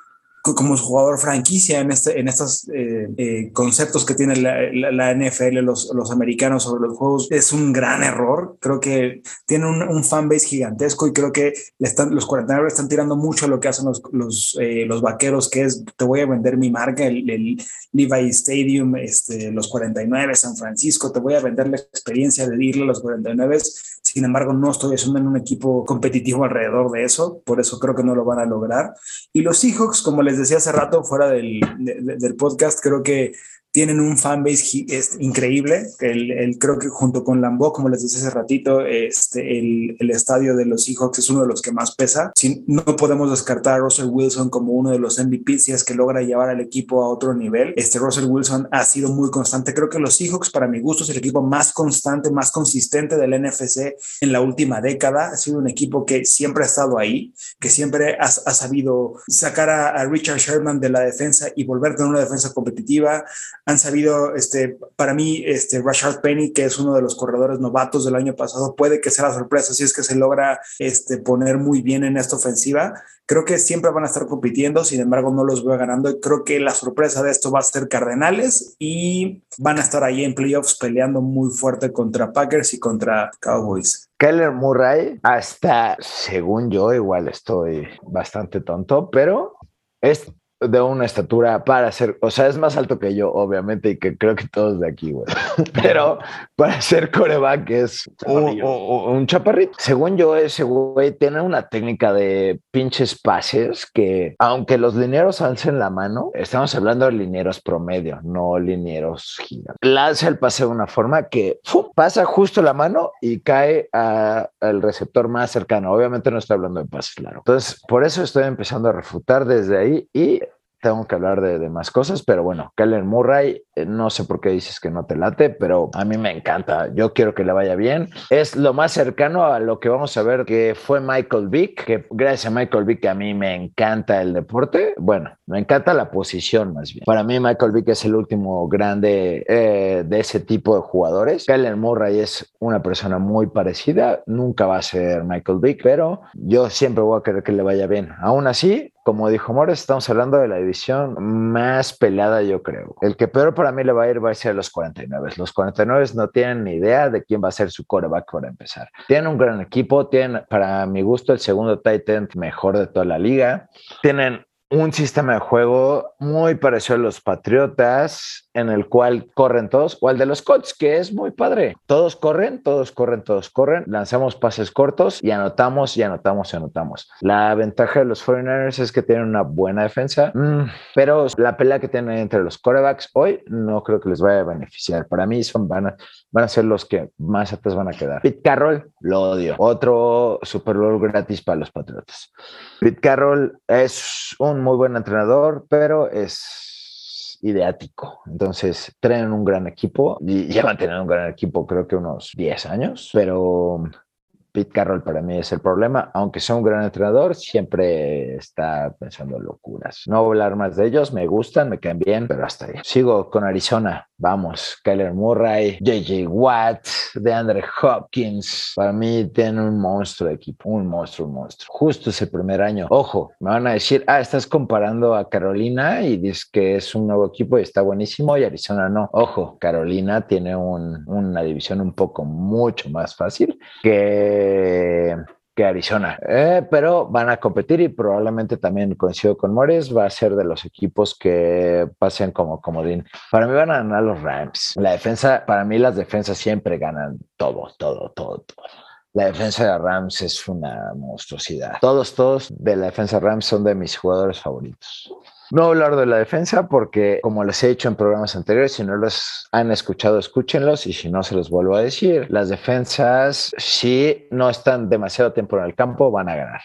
como jugador franquicia en, este, en estos eh, eh, conceptos que tiene la, la, NFL, los, los, americanos sobre los juegos, es un gran error. Creo que tiene un, un fanbase gigantesco y creo que están, los 49 están tirando mucho a lo que hacen los, los, eh, los vaqueros, que es te voy a vender mi marca, el, el, Levi Stadium, este, los 49, San Francisco, te voy a vender la experiencia de irle a los 49 sin embargo, no estoy haciendo en un equipo competitivo alrededor de eso, por eso creo que no lo van a lograr. Y los Seahawks, como les decía hace rato fuera del, del podcast, creo que tienen un fanbase increíble. El, el, creo que junto con Lambeau, como les decía hace ratito, este, el, el, estadio de los Seahawks es uno de los que más pesa. Si, no podemos descartar a Russell Wilson como uno de los MVPs si es que logra llevar al equipo a otro nivel. Este Russell Wilson ha sido muy constante. Creo que los Seahawks, para mi gusto, es el equipo más constante, más consistente del NFC en la última década. Ha sido un equipo que siempre ha estado ahí, que siempre ha, ha sabido sacar a, a Richard Sherman de la defensa y volver tener una defensa competitiva han sabido, este, para mí, este, Rashard Penny, que es uno de los corredores novatos del año pasado, puede que sea la sorpresa si es que se logra este, poner muy bien en esta ofensiva. Creo que siempre van a estar compitiendo, sin embargo, no los veo ganando. Creo que la sorpresa de esto va a ser Cardenales y van a estar ahí en playoffs peleando muy fuerte contra Packers y contra Cowboys. Keller Murray, hasta según yo, igual estoy bastante tonto, pero es de una estatura para ser, o sea, es más alto que yo, obviamente, y que creo que todos de aquí, güey. [LAUGHS] Pero para ser coreback es un, un, chaparrito. Según yo, ese güey tiene una técnica de pinches pases que, aunque los linieros alcen la mano, estamos hablando de linieros promedio, no linieros gigantes. Lanza el pase de una forma que pasa justo la mano y cae al receptor más cercano. Obviamente no estoy hablando de pases largos. Entonces, por eso estoy empezando a refutar desde ahí y tengo que hablar de, más cosas, pero bueno, Kellen Murray, no sé por qué dices que no te late, pero a mí me encanta. Yo quiero que le vaya bien. Es lo más cercano a lo que vamos a ver que fue Michael Vick, que gracias a Michael Vick a mí me encanta el deporte. Bueno, me encanta la posición más bien. Para mí Michael Vick es el último grande eh, de ese tipo de jugadores. Kellen Murray es una persona muy parecida. Nunca va a ser Michael Vick, pero yo siempre voy a querer que le vaya bien. Aún así, como dijo Mores, estamos hablando de la división más pelada, yo creo. El que peor para mí le va a ir va a ser los 49. Los 49 no tienen ni idea de quién va a ser su coreback para empezar. Tienen un gran equipo, tienen, para mi gusto, el segundo tight end mejor de toda la liga. Tienen un sistema de juego muy parecido a los Patriotas, en el cual corren todos, o al de los Colts, que es muy padre. Todos corren, todos corren, todos corren, lanzamos pases cortos y anotamos y anotamos y anotamos. La ventaja de los Foreigners es que tienen una buena defensa, mm, pero la pelea que tienen entre los corebacks hoy no creo que les vaya a beneficiar. Para mí son, van, a, van a ser los que más atrás van a quedar. Pete Carroll, lo odio. Otro Super Bowl gratis para los Patriotas. Pete Carroll es un muy buen entrenador, pero es ideático. Entonces, tienen un gran equipo y [LAUGHS] llevan teniendo un gran equipo, creo que unos 10 años, pero Pete Carroll para mí es el problema. Aunque sea un gran entrenador, siempre está pensando locuras. No voy a hablar más de ellos, me gustan, me caen bien, pero hasta ahí. Sigo con Arizona. Vamos, Kyler Murray, JJ Watt, DeAndre Hopkins. Para mí tienen un monstruo de equipo, un monstruo, un monstruo. Justo ese primer año. Ojo, me van a decir, ah, estás comparando a Carolina y dices que es un nuevo equipo y está buenísimo y Arizona no. Ojo, Carolina tiene una división un poco mucho más fácil que que Arizona, eh, pero van a competir y probablemente también coincido con Mores, va a ser de los equipos que pasen como comodín. Para mí van a ganar los Rams. La defensa, para mí las defensas siempre ganan todo, todo, todo, todo. La defensa de Rams es una monstruosidad. Todos, todos de la defensa de Rams son de mis jugadores favoritos. No hablar de la defensa porque, como les he dicho en programas anteriores, si no los han escuchado, escúchenlos y si no, se los vuelvo a decir. Las defensas, si no están demasiado tiempo en el campo, van a ganar.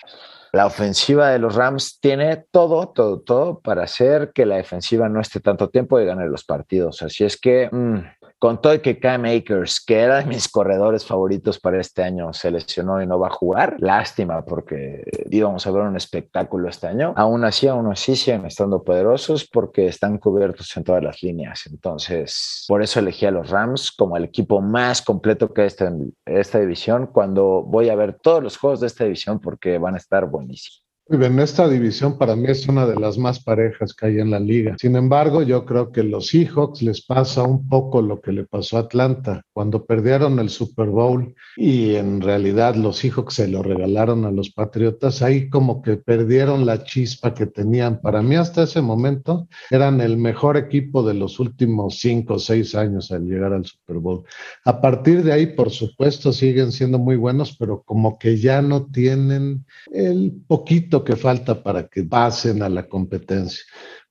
La ofensiva de los Rams tiene todo, todo, todo para hacer que la defensiva no esté tanto tiempo y gane los partidos. Así es que mm, con todo y que Cam Akers, que era de mis corredores favoritos para este año, se lesionó y no va a jugar. Lástima, porque íbamos a ver un espectáculo este año. Aún así, aún así siguen estando poderosos porque están cubiertos en todas las líneas. Entonces, por eso elegí a los Rams como el equipo más completo que esta, esta división cuando voy a ver todos los juegos de esta división porque van a estar buenísimos. Muy bien, esta división para mí es una de las más parejas que hay en la liga. Sin embargo, yo creo que los Seahawks les pasa un poco lo que le pasó a Atlanta cuando perdieron el Super Bowl y en realidad los Seahawks se lo regalaron a los Patriotas. Ahí como que perdieron la chispa que tenían. Para mí hasta ese momento eran el mejor equipo de los últimos cinco o seis años al llegar al Super Bowl. A partir de ahí, por supuesto, siguen siendo muy buenos, pero como que ya no tienen el poquito que falta para que pasen a la competencia.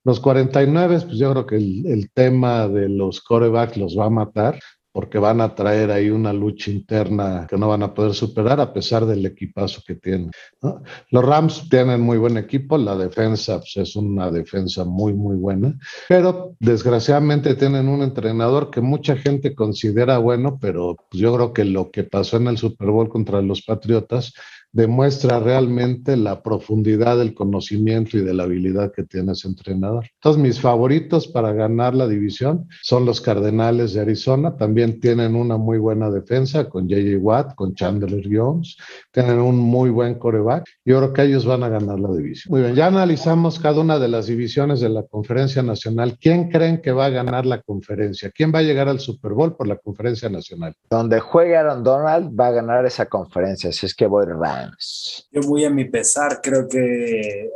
Los 49, pues yo creo que el, tema de los corebacks los va a matar porque van a traer ahí una lucha interna que no van a poder superar a pesar del equipazo que tienen. Los Rams tienen muy buen equipo, la defensa pues, es una defensa muy, muy buena, pero desgraciadamente tienen un entrenador que mucha gente considera bueno, pero pues, yo creo que lo que pasó en el Super Bowl contra los Patriotas demuestra realmente la profundidad del conocimiento y de la habilidad que tiene ese entrenador. Entonces, mis favoritos para ganar la división son los Cardenales de Arizona. También tienen una muy buena defensa con JJ Watt, con Chandler Jones. Tienen un muy buen coreback. Yo creo que ellos van a ganar la división. Muy bien, ya analizamos cada una de las divisiones de la Conferencia Nacional. ¿Quién creen que va a ganar la conferencia? ¿Quién va a llegar al Super Bowl por la Conferencia Nacional? Donde juegue Aaron Donald va a ganar esa conferencia, si es que voy a yo voy a mi pesar, creo que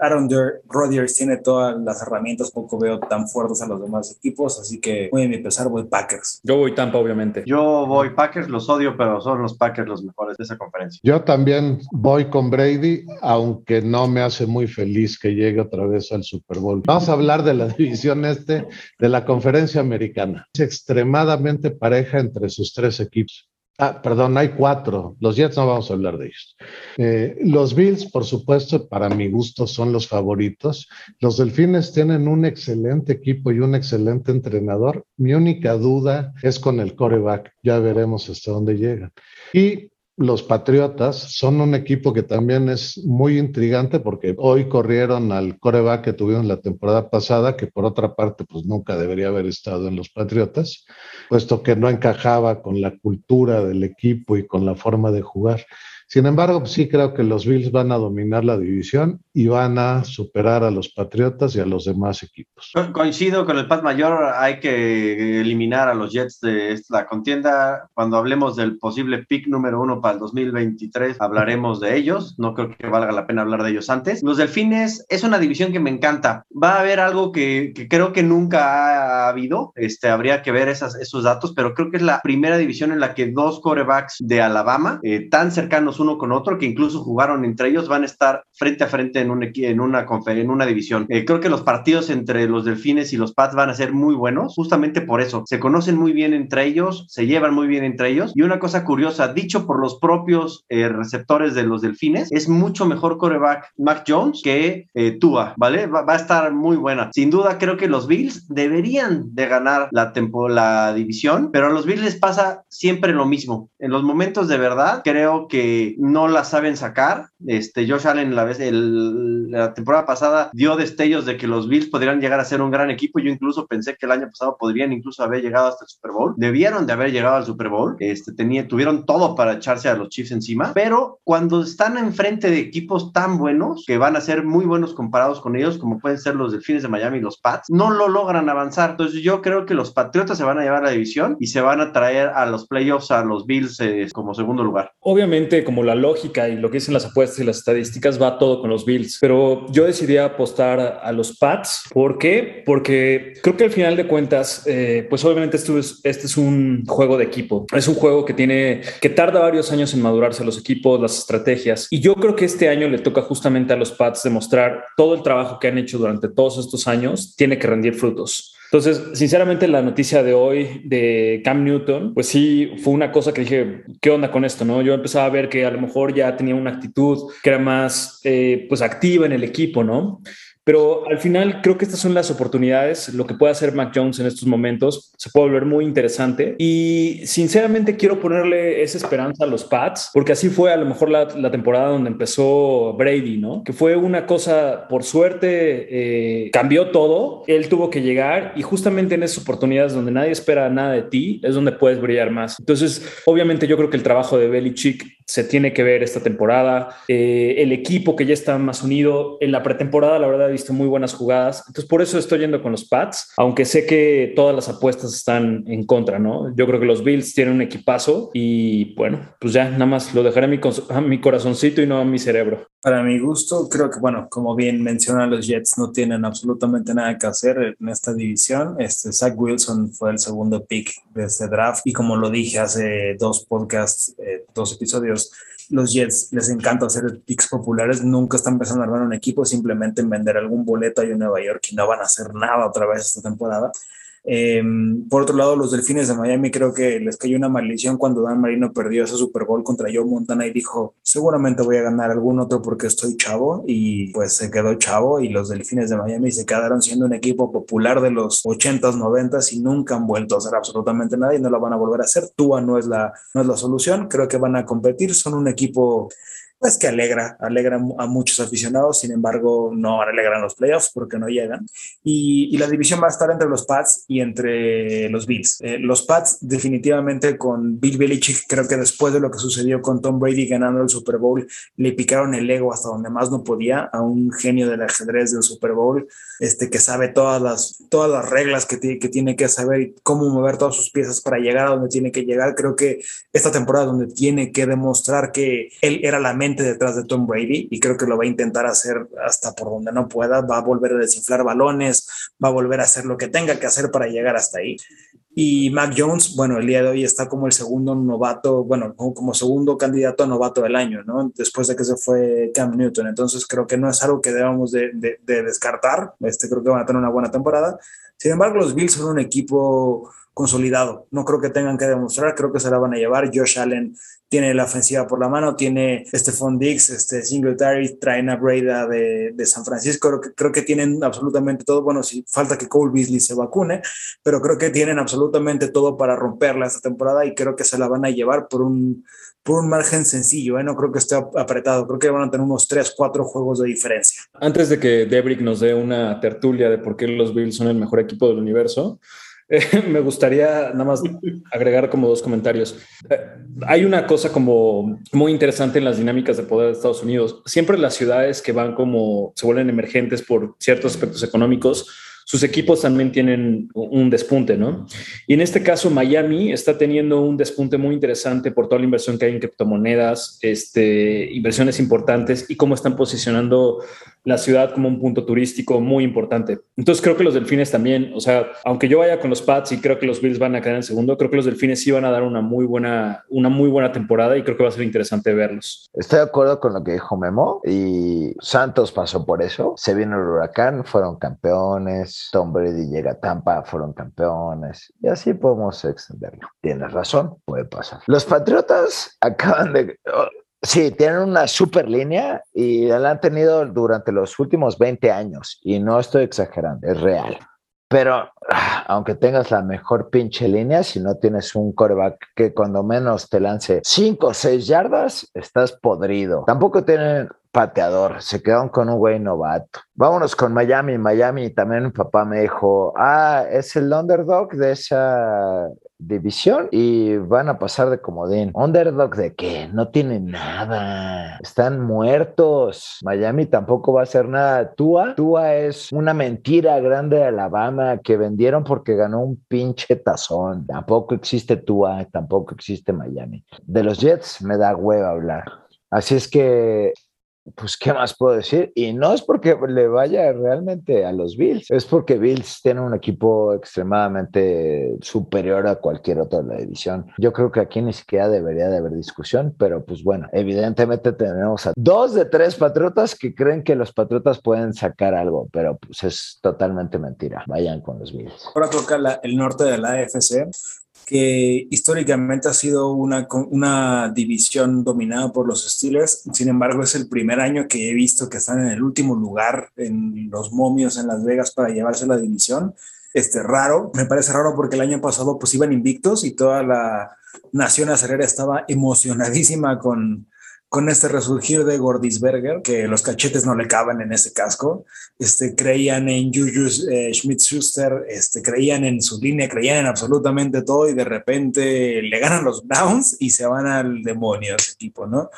Aaron Rodgers tiene todas las herramientas, poco veo tan fuertes a los demás equipos, así que voy a empezar, voy Packers. Yo voy Tampa, obviamente. Yo voy Packers, los odio, pero son los Packers los mejores de esa conferencia. Yo también voy con Brady, aunque no me hace muy feliz que llegue otra vez al Super Bowl. Vamos a hablar de la [LAUGHS] división este de la conferencia americana. Es extremadamente pareja entre sus tres equipos. Ah, perdón, hay cuatro. Los Jets no vamos a hablar de ellos. Eh, los Bills, por supuesto, para mi gusto son los favoritos. Los Delfines tienen un excelente equipo y un excelente entrenador. Mi única duda es con el coreback. Ya veremos hasta dónde llegan. Y los Patriotas son un equipo que también es muy intrigante porque hoy corrieron al coreback que tuvieron la temporada pasada, que por otra parte pues nunca debería haber estado en los Patriotas, puesto que no encajaba con la cultura del equipo y con la forma de jugar. Sin embargo, sí creo que los Bills van a dominar la división y van a superar a los Patriotas y a los demás equipos. Coincido con el Pat Mayor, hay que eliminar a los Jets de esta contienda. Cuando hablemos del posible pick número uno para el 2023, hablaremos de ellos. No creo que valga la pena hablar de ellos antes. Los Delfines es una división que me encanta. Va a haber algo que, creo que nunca ha habido. Este, habría que ver esos datos, pero creo que es la primera división en la que dos corebacks de Alabama, eh, tan cercanos uno con otro, que incluso jugaron entre ellos, van a estar frente a frente en, un, en, una, en una división. Eh, creo que los partidos entre los Delfines y los Pats van a ser muy buenos, justamente por eso. Se conocen muy bien entre ellos, se llevan muy bien entre ellos. Y una cosa curiosa, dicho por los propios eh, receptores de los Delfines, es mucho mejor coreback Mac Jones que eh, Tua, ¿vale? Va, a estar muy buena. Sin duda, creo que los Bills deberían de ganar la, tempo, la división, pero a los Bills les pasa siempre lo mismo. En los momentos de verdad, creo que no la saben sacar. Este, Josh Allen la, vez, la temporada pasada dio destellos de que los Bills podrían llegar a ser un gran equipo. Yo incluso pensé que el año pasado podrían incluso haber llegado hasta el Super Bowl. Debieron de haber llegado al Super Bowl. Este, tenía, tuvieron todo para echarse a los Chiefs encima. Pero cuando están enfrente de equipos tan buenos, que van a ser muy buenos comparados con ellos, como pueden ser los Delfines de Miami y los Pats, no lo logran avanzar. Entonces yo creo que los Patriotas se van a llevar la división y se van a traer a los playoffs a los Bills eh, como segundo lugar. Obviamente, como la lógica y lo que dicen las apuestas y las estadísticas va todo con los Bills, pero yo decidí apostar a los Pats. ¿Por qué? Porque creo que al final de cuentas, eh, pues obviamente esto es, este es un juego de equipo. Es un juego que tiene, que tarda varios años en madurarse los equipos, las estrategias. Y yo creo que este año le toca justamente a los Pats demostrar todo el trabajo que han hecho durante todos estos años tiene que rendir frutos. Entonces, sinceramente, la noticia de hoy de Cam Newton, pues sí, fue una cosa que dije, ¿qué onda con esto? No, yo empezaba a ver que a lo mejor ya tenía una actitud que era más, eh, pues, activa en el equipo, ¿no? Pero al final creo que estas son las oportunidades, lo que puede hacer Mac Jones en estos momentos se puede volver muy interesante y sinceramente quiero ponerle esa esperanza a los Pats, porque así fue a lo mejor la, temporada donde empezó Brady, ¿no? Que fue una cosa, por suerte, eh, cambió todo, él tuvo que llegar y justamente en esas oportunidades donde nadie espera nada de ti es donde puedes brillar más. Entonces, obviamente yo creo que el trabajo de Belichick se tiene que ver esta temporada, eh, el equipo que ya está más unido en la pretemporada, la verdad, visto muy buenas jugadas. Entonces, por eso estoy yendo con los Pats, aunque sé que todas las apuestas están en contra, ¿no? Yo creo que los Bills tienen un equipazo y bueno, pues ya nada más lo dejaré a mi, a mi corazoncito y no a mi cerebro. Para mi gusto, creo que, bueno, como bien mencionan los Jets, no tienen absolutamente nada que hacer en esta división. Este, Zach Wilson fue el segundo pick de este draft y como lo dije hace dos podcasts, eh, dos episodios, los Jets les encanta hacer picks populares, nunca están empezando a armar un equipo, simplemente en vender algún boleto a Nueva York y no van a hacer nada otra vez esta temporada. Em, por otro lado, los Delfines de Miami creo que les cayó una maldición cuando Dan Marino perdió ese Super Bowl contra Joe Montana y dijo, seguramente voy a ganar algún otro porque estoy chavo y pues se quedó chavo y los Delfines de Miami se quedaron siendo un equipo popular de los 80s, 90s y nunca han vuelto a hacer absolutamente nada y no lo van a volver a hacer. Tua no es la, no es la solución, creo que van a competir, son un equipo pues que alegra, alegra a muchos aficionados, sin embargo no alegran los playoffs porque no llegan. Y, la división va a estar entre los Pats y entre los Bills. Eh, los Pats definitivamente con Bill Belichick, creo que después de lo que sucedió con Tom Brady ganando el Super Bowl, le picaron el ego hasta donde más no podía a un genio del ajedrez del Super Bowl, este que sabe todas las, todas las reglas que, que tiene que saber y cómo mover todas sus piezas para llegar a donde tiene que llegar. Creo que esta temporada donde tiene que demostrar que él era la mente detrás de Tom Brady y creo que lo va a intentar hacer hasta por donde no pueda, va a volver a desinflar balones, va a volver a hacer lo que tenga que hacer para llegar hasta ahí. Y Mac Jones, bueno, el día de hoy está como el segundo novato, bueno, como segundo candidato a novato del año, ¿no? Después de que se fue Cam Newton. Entonces creo que no es algo que debamos de, de descartar. Este, creo que van a tener una buena temporada. Sin embargo, los Bills son un equipo consolidado. No creo que tengan que demostrar, creo que se la van a llevar. Josh Allen tiene la ofensiva por la mano, tiene Stephon Diggs, este Singletary, traen a Breda de, San Francisco, creo que, creo que tienen absolutamente todo, bueno, si falta que Cole Beasley se vacune, pero creo que tienen absolutamente todo para romperla esta temporada y creo que se la van a llevar por un, por un margen sencillo, ¿eh? no creo que esté apretado, creo que van a tener unos 3, 4 juegos de diferencia. Antes de que Debrick nos dé una tertulia de por qué los Bills son el mejor equipo del universo, [LAUGHS] me gustaría nada más agregar como dos comentarios. Eh, hay una cosa como muy interesante en las dinámicas de poder de Estados Unidos. Siempre las ciudades que van como se vuelven emergentes por ciertos aspectos económicos, sus equipos también tienen un despunte, ¿no? Y en este caso, Miami está teniendo un despunte muy interesante por toda la inversión que hay en criptomonedas, este, inversiones importantes y cómo están posicionando la ciudad como un punto turístico muy importante. Entonces creo que los delfines también, o sea, aunque yo vaya con los Pats y creo que los Bills van a quedar en segundo, creo que los delfines sí van a dar una muy buena, una muy buena temporada y creo que va a ser interesante verlos. Estoy de acuerdo con lo que dijo Memo y Santos pasó por eso. Se vino el huracán, fueron campeones. Tom Brady llega a Tampa, fueron campeones. Y así podemos extenderlo. Tienes razón, puede pasar. Los Patriotas acaban de... Sí, tienen una super línea y la han tenido durante los últimos 20 años y no estoy exagerando, es real. Pero aunque tengas la mejor pinche línea, si no tienes un coreback que cuando menos te lance 5 o 6 yardas, estás podrido. Tampoco tienen pateador, se quedaron con un güey novato. Vámonos con Miami. Miami también mi papá me dijo, ah, es el underdog de esa división y van a pasar de comodín. ¿Underdog de qué? No tienen nada. Están muertos. Miami tampoco va a hacer nada. Tua, Tua es una mentira grande de Alabama que vendieron porque ganó un pinche tazón. Tampoco existe Tua, tampoco existe Miami. De los Jets me da hueva hablar. Así es que pues, ¿qué más puedo decir? Y no es porque le vaya realmente a los Bills, es porque Bills tiene un equipo extremadamente superior a cualquier otro de la división. Yo creo que aquí ni siquiera debería de haber discusión, pero pues bueno, evidentemente tenemos a dos de tres patriotas que creen que los patriotas pueden sacar algo, pero pues es totalmente mentira. Vayan con los Bills. Ahora toca el norte de la AFC que históricamente ha sido una, una división dominada por los Steelers. Sin embargo, es el primer año que he visto que están en el último lugar en los momios en Las Vegas para llevarse la división. Este, raro, me parece raro porque el año pasado pues iban invictos y toda la nación acerera estaba emocionadísima con, con este resurgir de Gordisberger, que los cachetes no le caben en ese casco, este, creían en Juju eh, Schmidt-Schuster, este, creían en su línea, creían en absolutamente todo y de repente le ganan los Browns y se van al demonio ese equipo, ¿no?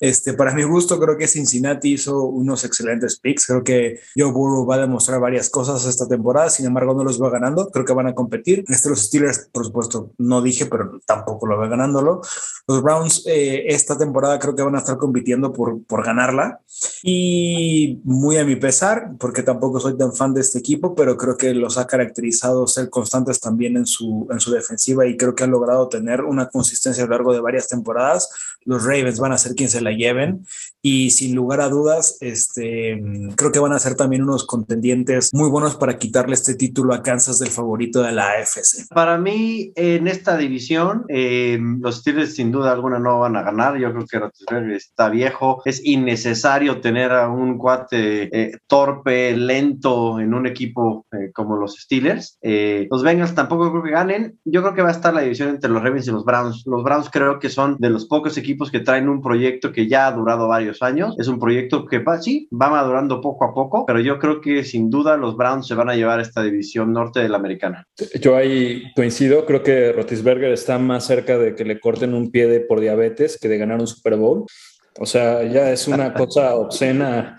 Este, para mi gusto, creo que Cincinnati hizo unos excelentes picks. Creo que Joe Burrow va a demostrar varias cosas esta temporada. Sin embargo, no los va ganando. Creo que van a competir. Este, los Steelers, por supuesto, no dije, pero tampoco lo va ganándolo. Los Browns, eh, esta temporada creo que van a estar compitiendo por, por ganarla. Y muy a mi pesar, porque tampoco soy tan fan de este equipo, pero creo que los ha caracterizado ser constantes también en su, en su defensiva y creo que han logrado tener una consistencia a lo largo de varias temporadas. Los Ravens van a ser quien se la lleven y sin lugar a dudas, este, creo que van a ser también unos contendientes muy buenos para quitarle este título a Kansas del favorito de la AFC. Para mí, en esta división, eh, los Steelers sin duda alguna no van a ganar. Yo creo que Roethlisberger está viejo. Es innecesario tener a un cuate eh, torpe, lento en un equipo eh, como los Steelers. los Bengals tampoco creo que ganen. Yo creo que va a estar la división entre los Ravens y los Browns. Los Browns creo que son de los pocos equipos que traen un proyecto que ya ha durado varios años. Es un proyecto que va, sí, va madurando poco a poco, pero yo creo que sin duda los Browns se van a llevar esta división norte de la americana. Yo ahí coincido, creo que Rotisberger está más cerca de que le corten un pie de por diabetes que de ganar un Super Bowl. O sea, ya es una [LAUGHS] cosa obscena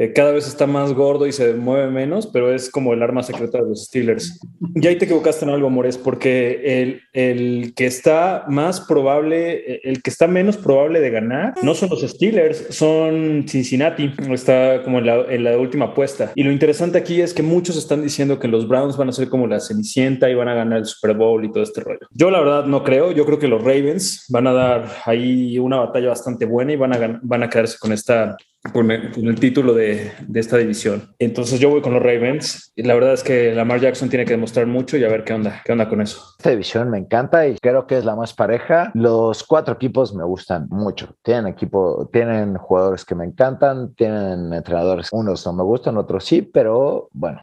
eh, cada vez está más gordo y se mueve menos, pero es como el arma secreta de los Steelers. Y ahí te equivocaste en algo, Mores, porque el, el que está más probable, el que está menos probable de ganar, no son los Steelers, son Cincinnati. Está como en la, en la última apuesta. Y lo interesante aquí es que muchos están diciendo que los Browns van a ser como la Cenicienta y van a ganar el Super Bowl y todo este rollo. Yo la verdad no creo. Yo creo que los Ravens van a dar ahí una batalla bastante buena y van a, van a quedarse con esta con el, título de, de, esta división. Entonces yo voy con los Ravens y la verdad es que Lamar Jackson tiene que demostrar mucho y a ver qué onda, qué onda con eso. Esta división me encanta y creo que es la más pareja. Los cuatro equipos me gustan mucho. Tienen equipo, tienen jugadores que me encantan, tienen entrenadores, unos no me gustan, otros sí, pero bueno,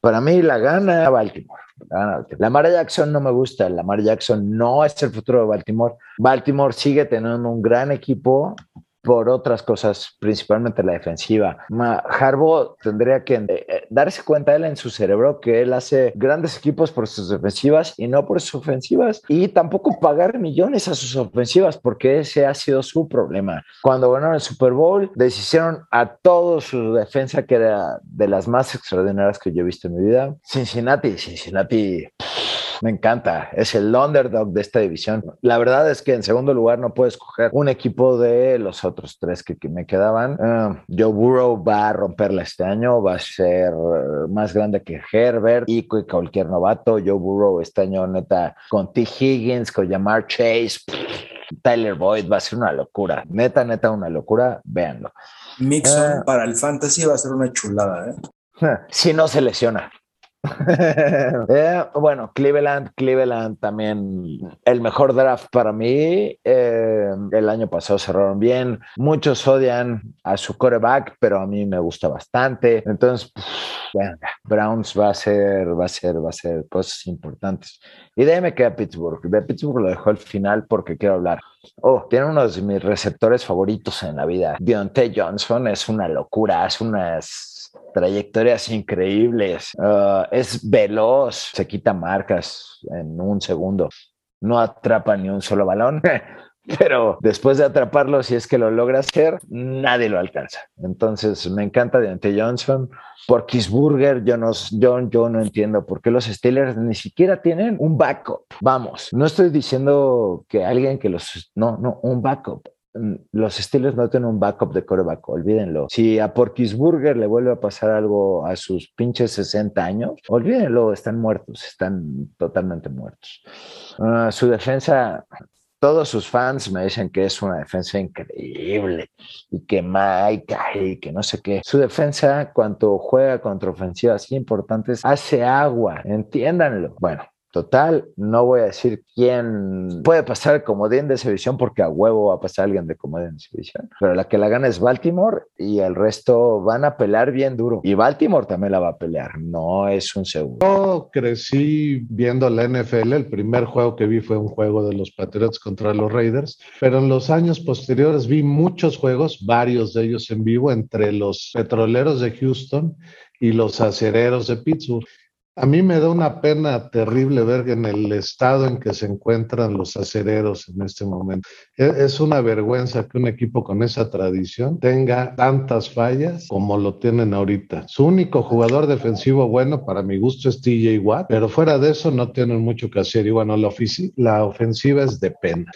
para mí la gana Baltimore. Lamar Jackson no me gusta. Lamar Jackson no es el futuro de Baltimore. Baltimore sigue teniendo un gran equipo por otras cosas, principalmente la defensiva. Harbaugh tendría que eh, eh, darse cuenta él en su cerebro que él hace grandes equipos por sus defensivas y no por sus ofensivas y tampoco pagar millones a sus ofensivas porque ese ha sido su problema. Cuando ganaron el Super Bowl, deshicieron a todo su defensa que era de las más extraordinarias que yo he visto en mi vida. Cincinnati, Cincinnati me encanta. Es el underdog de esta división. La verdad es que en segundo lugar no puedo escoger un equipo de los otros tres que, me quedaban. Uh, Joe Burrow va a romperla este año, va a ser eh, más grande que Herbert y que cualquier novato. Joe Burrow este año, neta, con T. Higgins, con Jamar Chase. Tyler Boyd va a ser una locura. Neta, neta, una locura. Véanlo. Mixon uh, para el fantasy va a ser una chulada, ¿eh? Si no se lesiona. [LAUGHS] Eh, bueno, Cleveland, Cleveland también el mejor draft para mí. Eh, el año pasado cerraron bien. Muchos odian a su coreback, pero a mí me gusta bastante. Entonces, Browns va a ser, va a ser, va a ser cosas importantes. Y de ahí me queda Pittsburgh. De Pittsburgh lo dejo al final porque quiero hablar. Oh, tiene uno de mis receptores favoritos en la vida. Deontay Johnson es una locura, es unas trayectorias increíbles, ah, es veloz, se quita marcas en un segundo, no atrapa ni un solo balón, [LAUGHS] pero después de atraparlo, si es que lo logra hacer, nadie lo alcanza. Entonces, me encanta Deontay Johnson. Por Kisburger, yo no, yo, no entiendo por qué los Steelers ni siquiera tienen un backup. Vamos, no estoy diciendo que alguien que los... No, no, un backup los Steelers no tienen un backup de coreback, olvídenlo. Si a Porkisburger le vuelve a pasar algo a sus pinches 60 años, olvídenlo, están muertos, están totalmente muertos. Ah, su defensa, todos sus fans me dicen que es una defensa increíble y que Mike y que no sé qué. Su defensa, cuando juega contra ofensivas importantes, hace agua, entiéndanlo. Bueno, Total, no voy a decir quién puede pasar comodín de esa división porque a huevo va a pasar alguien de comodín de esa división. Pero la que la gana es Baltimore y el resto van a pelear bien duro. Y Baltimore también la va a pelear, no es un seguro. Yo crecí viendo la NFL. El primer juego que vi fue un juego de los Patriots contra los Raiders. Pero en los años posteriores vi muchos juegos, varios de ellos en vivo, entre los Petroleros de Houston y los acereros de Pittsburgh. A mí me da una pena terrible ver en el estado en que se encuentran los acereros en este momento. E, es una vergüenza que un equipo con esa tradición tenga tantas fallas como lo tienen ahorita. Su único jugador defensivo bueno para mi gusto es TJ Watt, pero fuera de eso no tienen mucho que hacer. Y bueno, la, la ofensiva es de pena.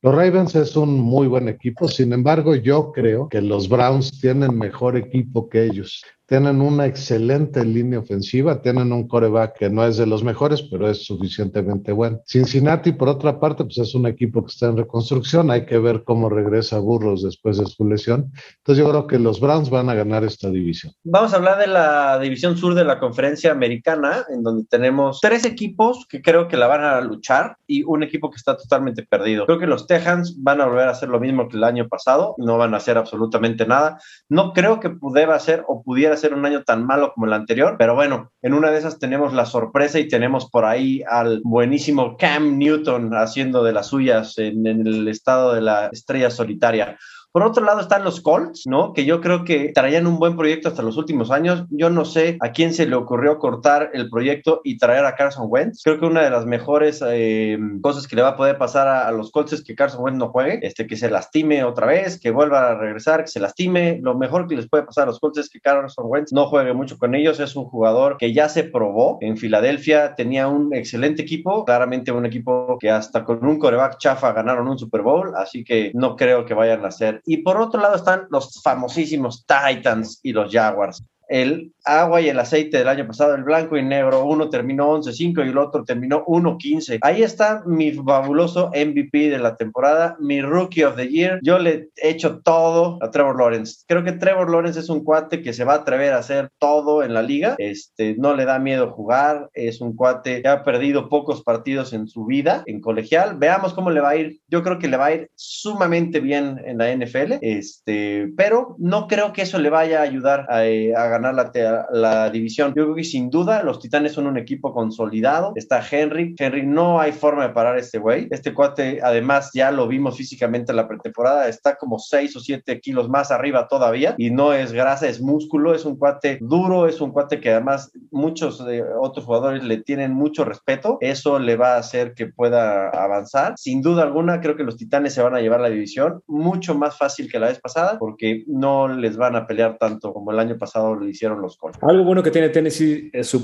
Los Ravens es un muy buen equipo, sin embargo yo creo que los Browns tienen mejor equipo que ellos tienen una excelente línea ofensiva, tienen un coreback que no es de los mejores, pero es suficientemente bueno. Cincinnati, por otra parte, pues es un equipo que está en reconstrucción, hay que ver cómo regresa Burros después de su lesión. Entonces yo creo que los Browns van a ganar esta división. Vamos a hablar de la división sur de la conferencia americana, en donde tenemos tres equipos que creo que la van a luchar y un equipo que está totalmente perdido. Creo que los Texans van a volver a hacer lo mismo que el año pasado, no van a hacer absolutamente nada. No creo que pudiera ser o pudiera ser un año tan malo como el anterior, pero bueno, en una de esas tenemos la sorpresa y tenemos por ahí al buenísimo Cam Newton haciendo de las suyas en, el estado de la estrella solitaria. Por otro lado están los Colts, ¿no? Que yo creo que traían un buen proyecto hasta los últimos años. Yo no sé a quién se le ocurrió cortar el proyecto y traer a Carson Wentz. Creo que una de las mejores eh, cosas que le va a poder pasar a, los Colts es que Carson Wentz no juegue, este, que se lastime otra vez, que vuelva a regresar, que se lastime. Lo mejor que les puede pasar a los Colts es que Carson Wentz no juegue mucho con ellos. Es un jugador que ya se probó en Filadelfia, tenía un excelente equipo, claramente un equipo que hasta con un coreback chafa ganaron un Super Bowl, así que no creo que vayan a hacer. Y por otro lado están los famosísimos Titans y los Jaguars el agua y el aceite del año pasado, el blanco y negro, uno terminó 11-5 y el otro terminó 1-15. Ahí está mi fabuloso MVP de la temporada, mi Rookie of the Year. Yo le he hecho todo a Trevor Lawrence. Creo que Trevor Lawrence es un cuate que se va a atrever a hacer todo en la liga. Este, no le da miedo jugar, es un cuate que ha perdido pocos partidos en su vida en colegial. Veamos cómo le va a ir. Yo creo que le va a ir sumamente bien en la NFL, este, pero no creo que eso le vaya a ayudar a, a ganar la, la, división. Yo creo que sin duda los Titanes son un equipo consolidado. Está Henry. Henry, no hay forma de parar a este güey. Este cuate, además, ya lo vimos físicamente en la pretemporada, está como 6 o 7 kilos más arriba todavía y no es grasa, es músculo. Es un cuate duro, es un cuate que además muchos de otros jugadores le tienen mucho respeto. Eso le va a hacer que pueda avanzar. Sin duda alguna, creo que los Titanes se van a llevar la división mucho más fácil que la vez pasada porque no les van a pelear tanto como el año pasado hicieron los Colts. Algo bueno que tiene Tennessee es su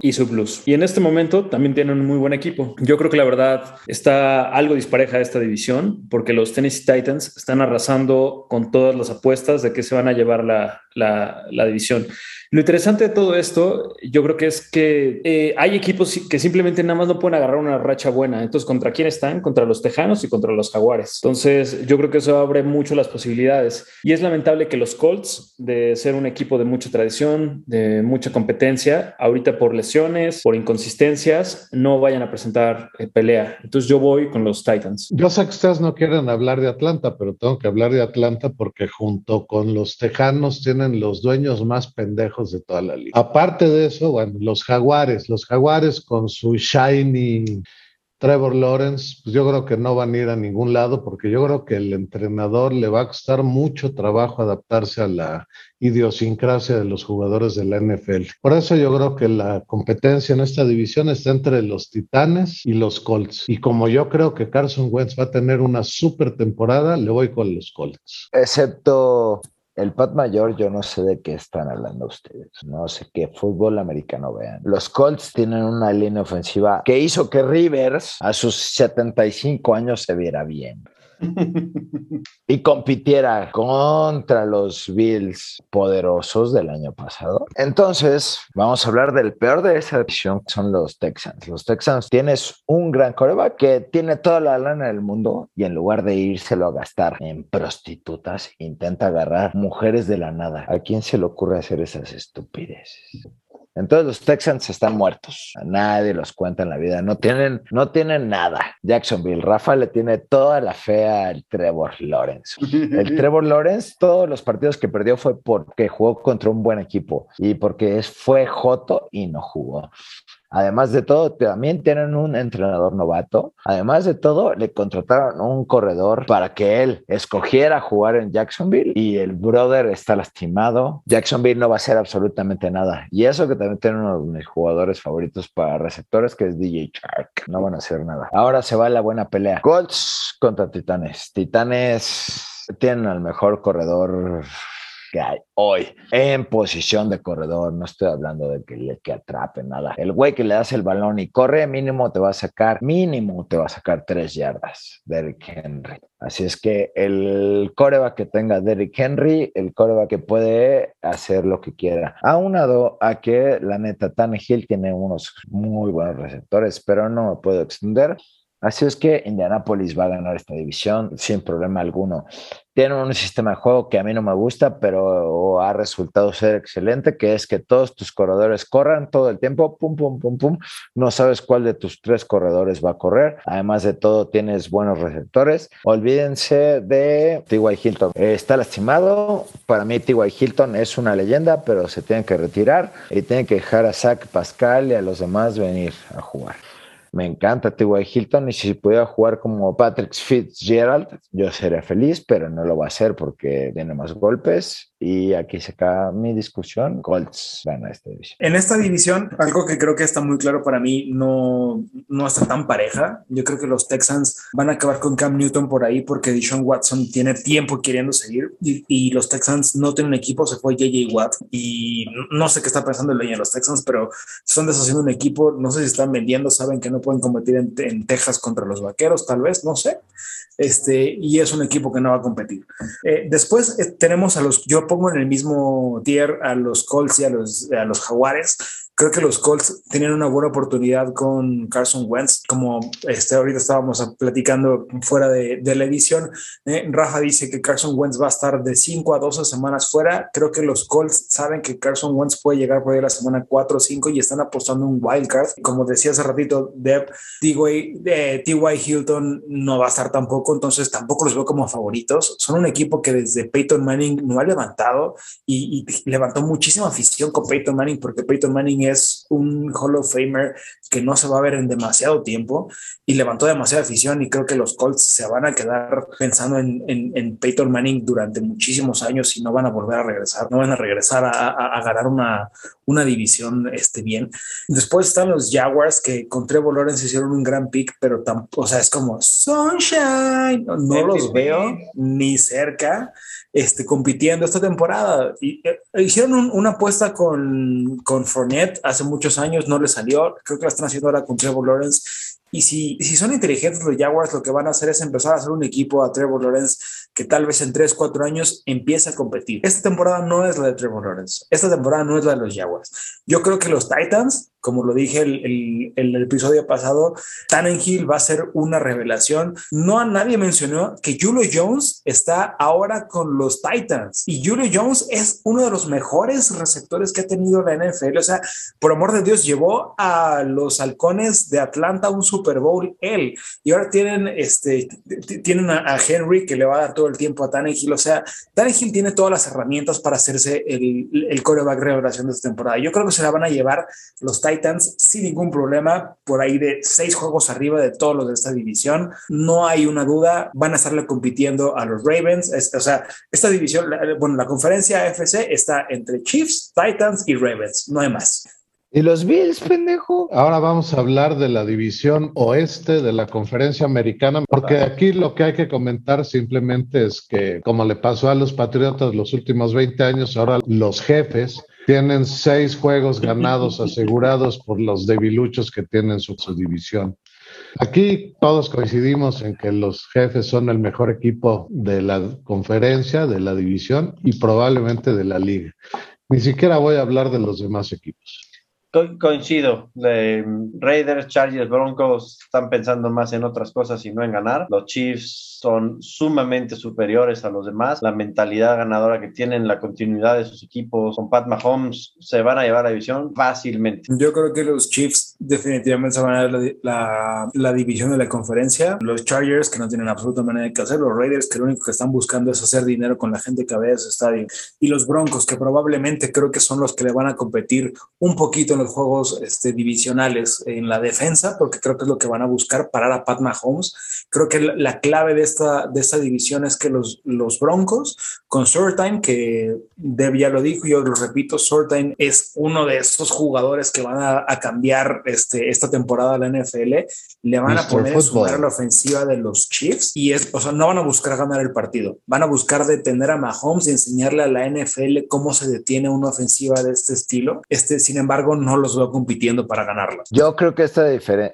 y su Blues. Y en este momento también tienen un muy buen equipo. Yo creo que la verdad está algo dispareja esta división porque los Tennessee Titans están arrasando con todas las apuestas de que se van a llevar la, la, división. Lo interesante de todo esto, yo creo que es que eh, hay equipos que simplemente nada más no pueden agarrar una racha buena. Entonces, ¿contra quién están? Contra los Tejanos y contra los Jaguares. Entonces, yo creo que eso abre mucho las posibilidades. Y es lamentable que los Colts, de ser un equipo de mucha tradición, de mucha competencia, ahorita por lesiones, por inconsistencias, no vayan a presentar eh, pelea. Entonces, yo voy con los Titans. Yo sé que ustedes no quieren hablar de Atlanta, pero tengo que hablar de Atlanta porque junto con los Tejanos tienen los dueños más pendejos de toda la liga. Aparte de eso, bueno, los Jaguares, los Jaguares con su shiny Trevor Lawrence, pues yo creo que no van a ir a ningún lado porque yo creo que el entrenador le va a costar mucho trabajo adaptarse a la idiosincrasia de los jugadores de la NFL. Por eso yo creo que la competencia en esta división está entre los Titanes y los Colts. Y como yo creo que Carson Wentz va a tener una super temporada, le voy con los Colts. Excepto el Pat Mayor, yo no sé de qué están hablando ustedes. No sé qué fútbol americano vean. Los Colts tienen una línea ofensiva que hizo que Rivers a sus 75 años se viera bien. Y compitiera contra los Bills poderosos del año pasado. Entonces, vamos a hablar del peor de esa división, que son los Texans. Los Texans tienes un gran coreback que tiene toda la lana del mundo y en lugar de írselo a gastar en prostitutas, intenta agarrar mujeres de la nada. ¿A quién se le ocurre hacer esas estupideces? Entonces los Texans están muertos. A nadie los cuenta en la vida. No tienen, no tienen nada. Jacksonville, Rafa le tiene toda la fe al Trevor Lawrence. [LAUGHS] El Trevor Lawrence, todos los partidos que perdió fue porque jugó contra un buen equipo y porque fue Joto y no jugó. Además de todo, también tienen un entrenador novato. Además de todo, le contrataron un corredor para que él escogiera jugar en Jacksonville y el brother está lastimado. Jacksonville no va a hacer absolutamente nada. Y eso que también tiene uno de mis jugadores favoritos para receptores, que es DJ Shark. No van a hacer nada. Ahora se va la buena pelea. Colts contra Titanes. Titanes tienen al mejor corredor que hay hoy en posición de corredor. No estoy hablando de que le que atrape nada. El güey que le das el balón y corre, mínimo te va a sacar, mínimo te va a sacar tres yardas. Derrick Henry. Así es que el coreback que tenga Derrick Henry, el coreback que puede hacer lo que quiera. Aunado a que la neta Hill tiene unos muy buenos receptores, pero no me puedo extender. Así es que Indianapolis va a ganar esta división sin problema alguno. Tienen un sistema de juego que a mí no me gusta, pero ha resultado ser excelente, que es que todos tus corredores corran todo el tiempo, pum, pum, pum, pum. No sabes cuál de tus tres corredores va a correr. Además de todo, tienes buenos receptores. Olvídense de T.Y. Hilton. Está lastimado. Para mí, T.Y. Hilton es una leyenda, pero se tiene que retirar y tiene que dejar a Zach Pascal y a los demás venir a jugar. Me encanta T.Y. Hilton y si pudiera jugar como Patrick Fitzgerald, yo sería feliz, pero no lo va a hacer porque tiene más golpes y aquí se acaba mi discusión. Colts gana esta división. En esta división, algo que creo que está muy claro para mí, no, no está tan pareja. Yo creo que los Texans van a acabar con Cam Newton por ahí porque Deshaun Watson tiene tiempo queriendo seguir y, y los Texans no tienen equipo. Se fue JJ Watt y no sé qué está pensando el dueño de los Texans, pero están deshaciendo un equipo. No sé si están vendiendo, saben que no pueden competir en, en Texas contra los vaqueros, tal vez, no sé este, y es un equipo que no va a competir. Eh, después eh, tenemos a los, yo pongo en el mismo tier a los Colts y a los, a los Jaguares creo que los Colts tenían una buena oportunidad con Carson Wentz, como este, ahorita estábamos platicando fuera de, de la edición. Eh, Rafa dice que Carson Wentz va a estar de 5 a 12 semanas fuera. Creo que los Colts saben que Carson Wentz puede llegar por ahí la semana 4 o 5 y están apostando un wild card. Como decía hace ratito, Deb, T.Y. Eh, Hilton no va a estar tampoco, entonces tampoco los veo como favoritos. Son un equipo que desde Peyton Manning no ha levantado y, y levantó muchísima afición con Peyton Manning porque Peyton Manning es un Hall of Famer que no se va a ver en demasiado tiempo y levantó demasiada afición y creo que los Colts se van a quedar pensando en, en, Peyton Manning durante muchísimos años y no van a volver a regresar, no van a regresar a, a, ganar una, una división este, bien. Después están los Jaguars que con Trevor Lawrence hicieron un gran pick, pero tampoco, o sea, es como Sunshine, no, no los veo ni cerca este, compitiendo esta temporada. Y, eh, hicieron una apuesta con, con Fournette hace muchos años, no le salió. Creo que la están haciendo ahora con Trevor Lawrence. Y si, si son inteligentes los Jaguars, lo que van a hacer es empezar a hacer un equipo a Trevor Lawrence que tal vez en 3, 4 años empiece a competir. Esta temporada no es la de Trevor Lawrence. Esta temporada no es la de los Jaguars. Yo creo que los Titans como lo dije el, el, el, episodio pasado, Tannenhill va a ser una revelación. No a nadie mencionó que Julio Jones está ahora con los Titans y Julio Jones es uno de los mejores receptores que ha tenido la NFL. O sea, por amor de Dios, llevó a los halcones de Atlanta un Super Bowl él y ahora tienen, este, tienen a, Henry que le va a dar todo el tiempo a Tannehill. O sea, Tannehill tiene todas las herramientas para hacerse el, el coreback revelación de esta temporada. Yo creo que se la van a llevar los Titans sin ningún problema, por ahí de seis juegos arriba de todos los de esta división. No hay una duda, van a estarle compitiendo a los Ravens. o sea, esta división, bueno, la conferencia AFC está entre Chiefs, Titans y Ravens, no hay más. ¿Y los Bills, pendejo? Ahora vamos a hablar de la división oeste de la conferencia americana, porque aquí lo que hay que comentar simplemente es que, como le pasó a los Patriotas los últimos 20 años, ahora los jefes tienen seis juegos ganados asegurados por los debiluchos que tienen su, división. Aquí todos coincidimos en que los jefes son el mejor equipo de la conferencia, de la división y probablemente de la liga. Ni siquiera voy a hablar de los demás equipos coincido. Raiders, Chargers, Broncos están pensando más en otras cosas y no en ganar. Los Chiefs son sumamente superiores a los demás. La mentalidad ganadora que tienen, la continuidad de sus equipos con Pat Mahomes se van a llevar a la división fácilmente. Yo creo que los Chiefs definitivamente se van a dar la, la, división de la conferencia. Los Chargers que no tienen absoluta manera de que hacer. Los Raiders que lo único que están buscando es hacer dinero con la gente que ve ese estadio. Y los Broncos que probablemente creo que son los que le van a competir un poquito en los juegos este, divisionales en la defensa, porque creo que es lo que van a buscar parar a Pat Mahomes. Creo que la clave de esta, de esta división es que los, los Broncos, con Surtain, que Deb ya lo dijo, yo lo repito, Surtain es uno de esos jugadores que van a, cambiar este, esta temporada la NFL, le van a poner a la ofensiva de los Chiefs y es, o sea, no van a buscar ganar el partido, van a buscar detener a Mahomes y enseñarle a la NFL cómo se detiene una ofensiva de este estilo. Este, sin embargo, no los veo compitiendo para ganarla. Yo creo que esta,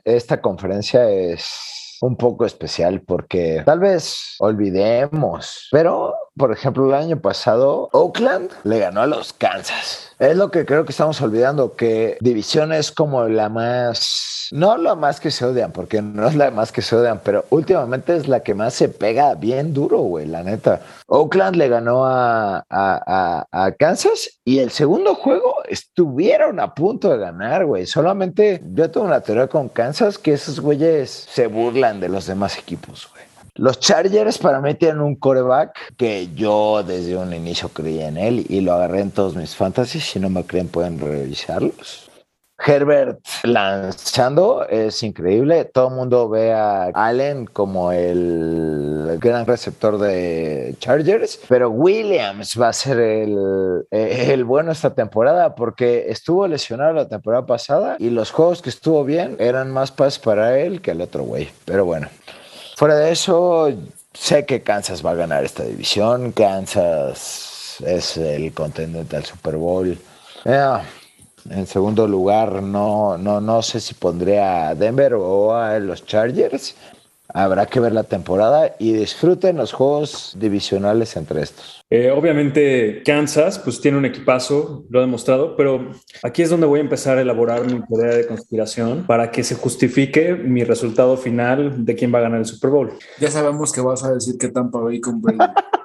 esta conferencia es un poco especial porque tal vez olvidemos, pero por ejemplo el año pasado Oakland le ganó a los Kansas. Es lo que creo que estamos olvidando, que división es como la más, no la más que se odian, porque no es la más que se odian, pero últimamente es la que más se pega bien duro, güey, la neta. Oakland le ganó a, a, a, Kansas y el segundo juego estuvieron a punto de ganar, güey. Solamente yo tengo una teoría con Kansas que esos güeyes se burlan de los demás equipos, güey. Los Chargers para mí tienen un coreback que yo desde un inicio creí en él y lo agarré en todos mis fantasies. Si no me creen, pueden revisarlos. Herbert lanzando es increíble. Todo el mundo ve a Allen como el gran receptor de Chargers, pero Williams va a ser el, el bueno esta temporada porque estuvo lesionado la temporada pasada y los juegos que estuvo bien eran más paz para él que el otro güey. Pero bueno, fuera de eso, sé que Kansas va a ganar esta división. Kansas es el contendiente al Super Bowl. En segundo lugar, no, no, no sé si pondré a Denver o a los Chargers. Habrá que ver la temporada y disfruten los juegos divisionales entre estos. Eh, obviamente Kansas pues tiene un equipazo, lo ha demostrado, pero aquí es donde voy a empezar a elaborar mi teoría de conspiración para que se justifique mi resultado final de quién va a ganar el Super Bowl. Ya sabemos que vas a decir que Tampa Bay con Brady. [LAUGHS]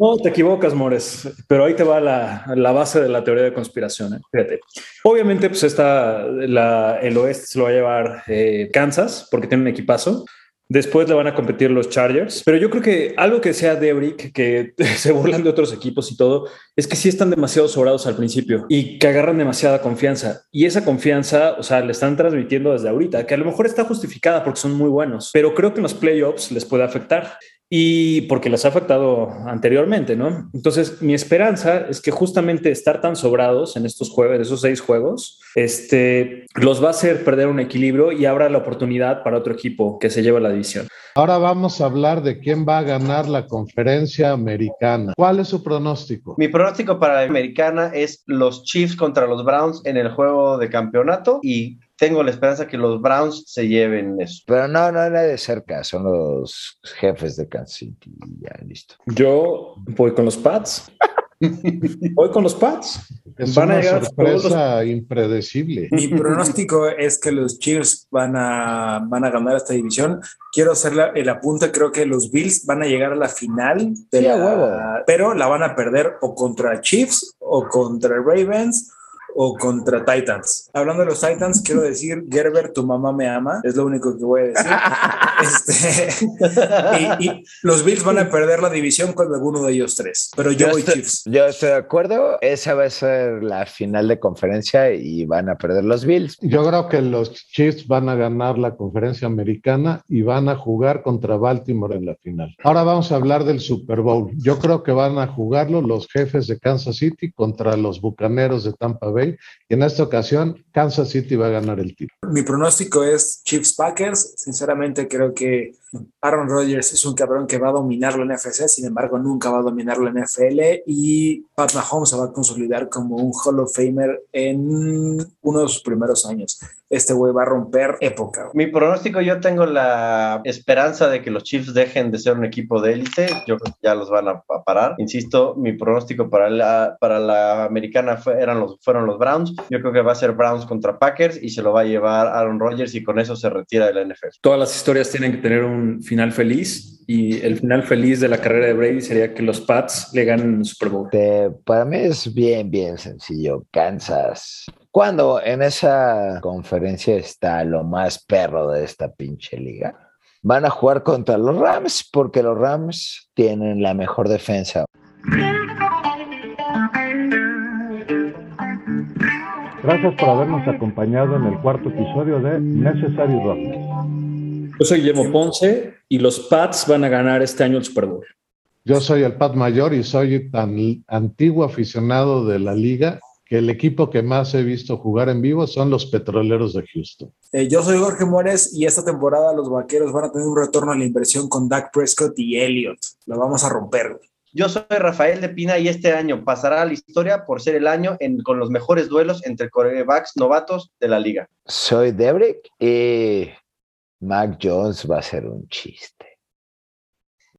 No, te equivocas, Mores, pero ahí te va la, la base de la teoría de conspiración. ¿eh? Fíjate. Obviamente, pues está la, el oeste se lo va a llevar eh, Kansas porque tiene un equipazo. Después le van a competir los Chargers. Pero yo creo que algo que sea Debrick, que [LAUGHS] se burlan de otros equipos y todo, es que sí están demasiado sobrados al principio y que agarran demasiada confianza. Y esa confianza, o sea, le están transmitiendo desde ahorita, que a lo mejor está justificada porque son muy buenos, pero creo que en los playoffs les puede afectar y porque les ha afectado anteriormente, ¿no? Entonces, mi esperanza es que justamente estar tan sobrados en estos juegos, esos seis juegos, este, los va a hacer perder un equilibrio y abra la oportunidad para otro equipo que se lleve la división. Ahora vamos a hablar de quién va a ganar la conferencia americana. ¿Cuál es su pronóstico? Mi pronóstico para la americana es los Chiefs contra los Browns en el juego de campeonato y tengo la esperanza que los Browns se lleven eso. Pero no, no era de cerca, son los jefes de Kansas City. Ya, listo. Yo voy con los Pats. voy con los Pats. Es van una a sorpresa impredecible. Mi pronóstico es que los Chiefs van a, van a ganar esta división. Quiero hacer la, el apunte, creo que los Bills van a llegar a la final, de Sí, la- a huevo. pero la van a perder o contra Chiefs o contra Ravens o contra Titans. Hablando de los Titans, quiero decir, Gerber, tu mamá me ama, es lo único que voy a decir. [LAUGHS] Este, y, y los Bills van a perder la división con alguno de ellos tres, pero yo, voy estoy, Chiefs. yo estoy de acuerdo. Esa va a ser la final de conferencia y van a perder los Bills. Yo creo que los Chiefs van a ganar la conferencia americana y van a jugar contra Baltimore en la final. Ahora vamos a hablar del Super Bowl. Yo creo que van a jugarlo los jefes de Kansas City contra los Bucaneros de Tampa Bay y en esta ocasión Kansas City va a ganar el título. Mi pronóstico es Chiefs Packers. Sinceramente, creo que Aaron Rodgers es un cabrón que va a dominar la NFC, sin embargo, nunca va a dominar la NFL. Y Pat Mahomes se va a consolidar como un Hall of Famer en uno de sus primeros años. Este güey va a romper época. Mi pronóstico, yo tengo la esperanza de que los Chiefs dejen de ser un equipo de élite. Yo creo que ya los van a, a parar. Insisto, mi pronóstico para la, para la americana fue- eran los, fueron los Browns. Yo creo que va a ser Browns contra Packers y se lo va a llevar Aaron Rodgers y con eso se retira de la NFL. Todas las historias tienen que tener un final feliz y el final feliz de la carrera de Brady sería que los Pats le ganen el Super Bowl. Este, para mí es bien, bien sencillo. Kansas. Cuando en esa conferencia está lo más perro de esta pinche liga, van a jugar contra los Rams porque los Rams tienen la mejor defensa. Gracias por habernos acompañado en el cuarto episodio de Necessary Roughness. Yo soy Guillermo Ponce y los Pats van a ganar este año el Super Bowl. Yo soy el Pat Mayor y soy tan antiguo aficionado de la liga que el equipo que más he visto jugar en vivo son los Petroleros de Houston. Eh, yo soy Jorge Mores y esta temporada los vaqueros van a tener un retorno a la inversión con Dak Prescott y Elliott. Lo vamos a romper. Yo soy Rafael de Pina y este año pasará a la historia por ser el año en- con los mejores duelos entre corebacks novatos de la liga. Soy Debrick y Mac Jones va a ser un chiste.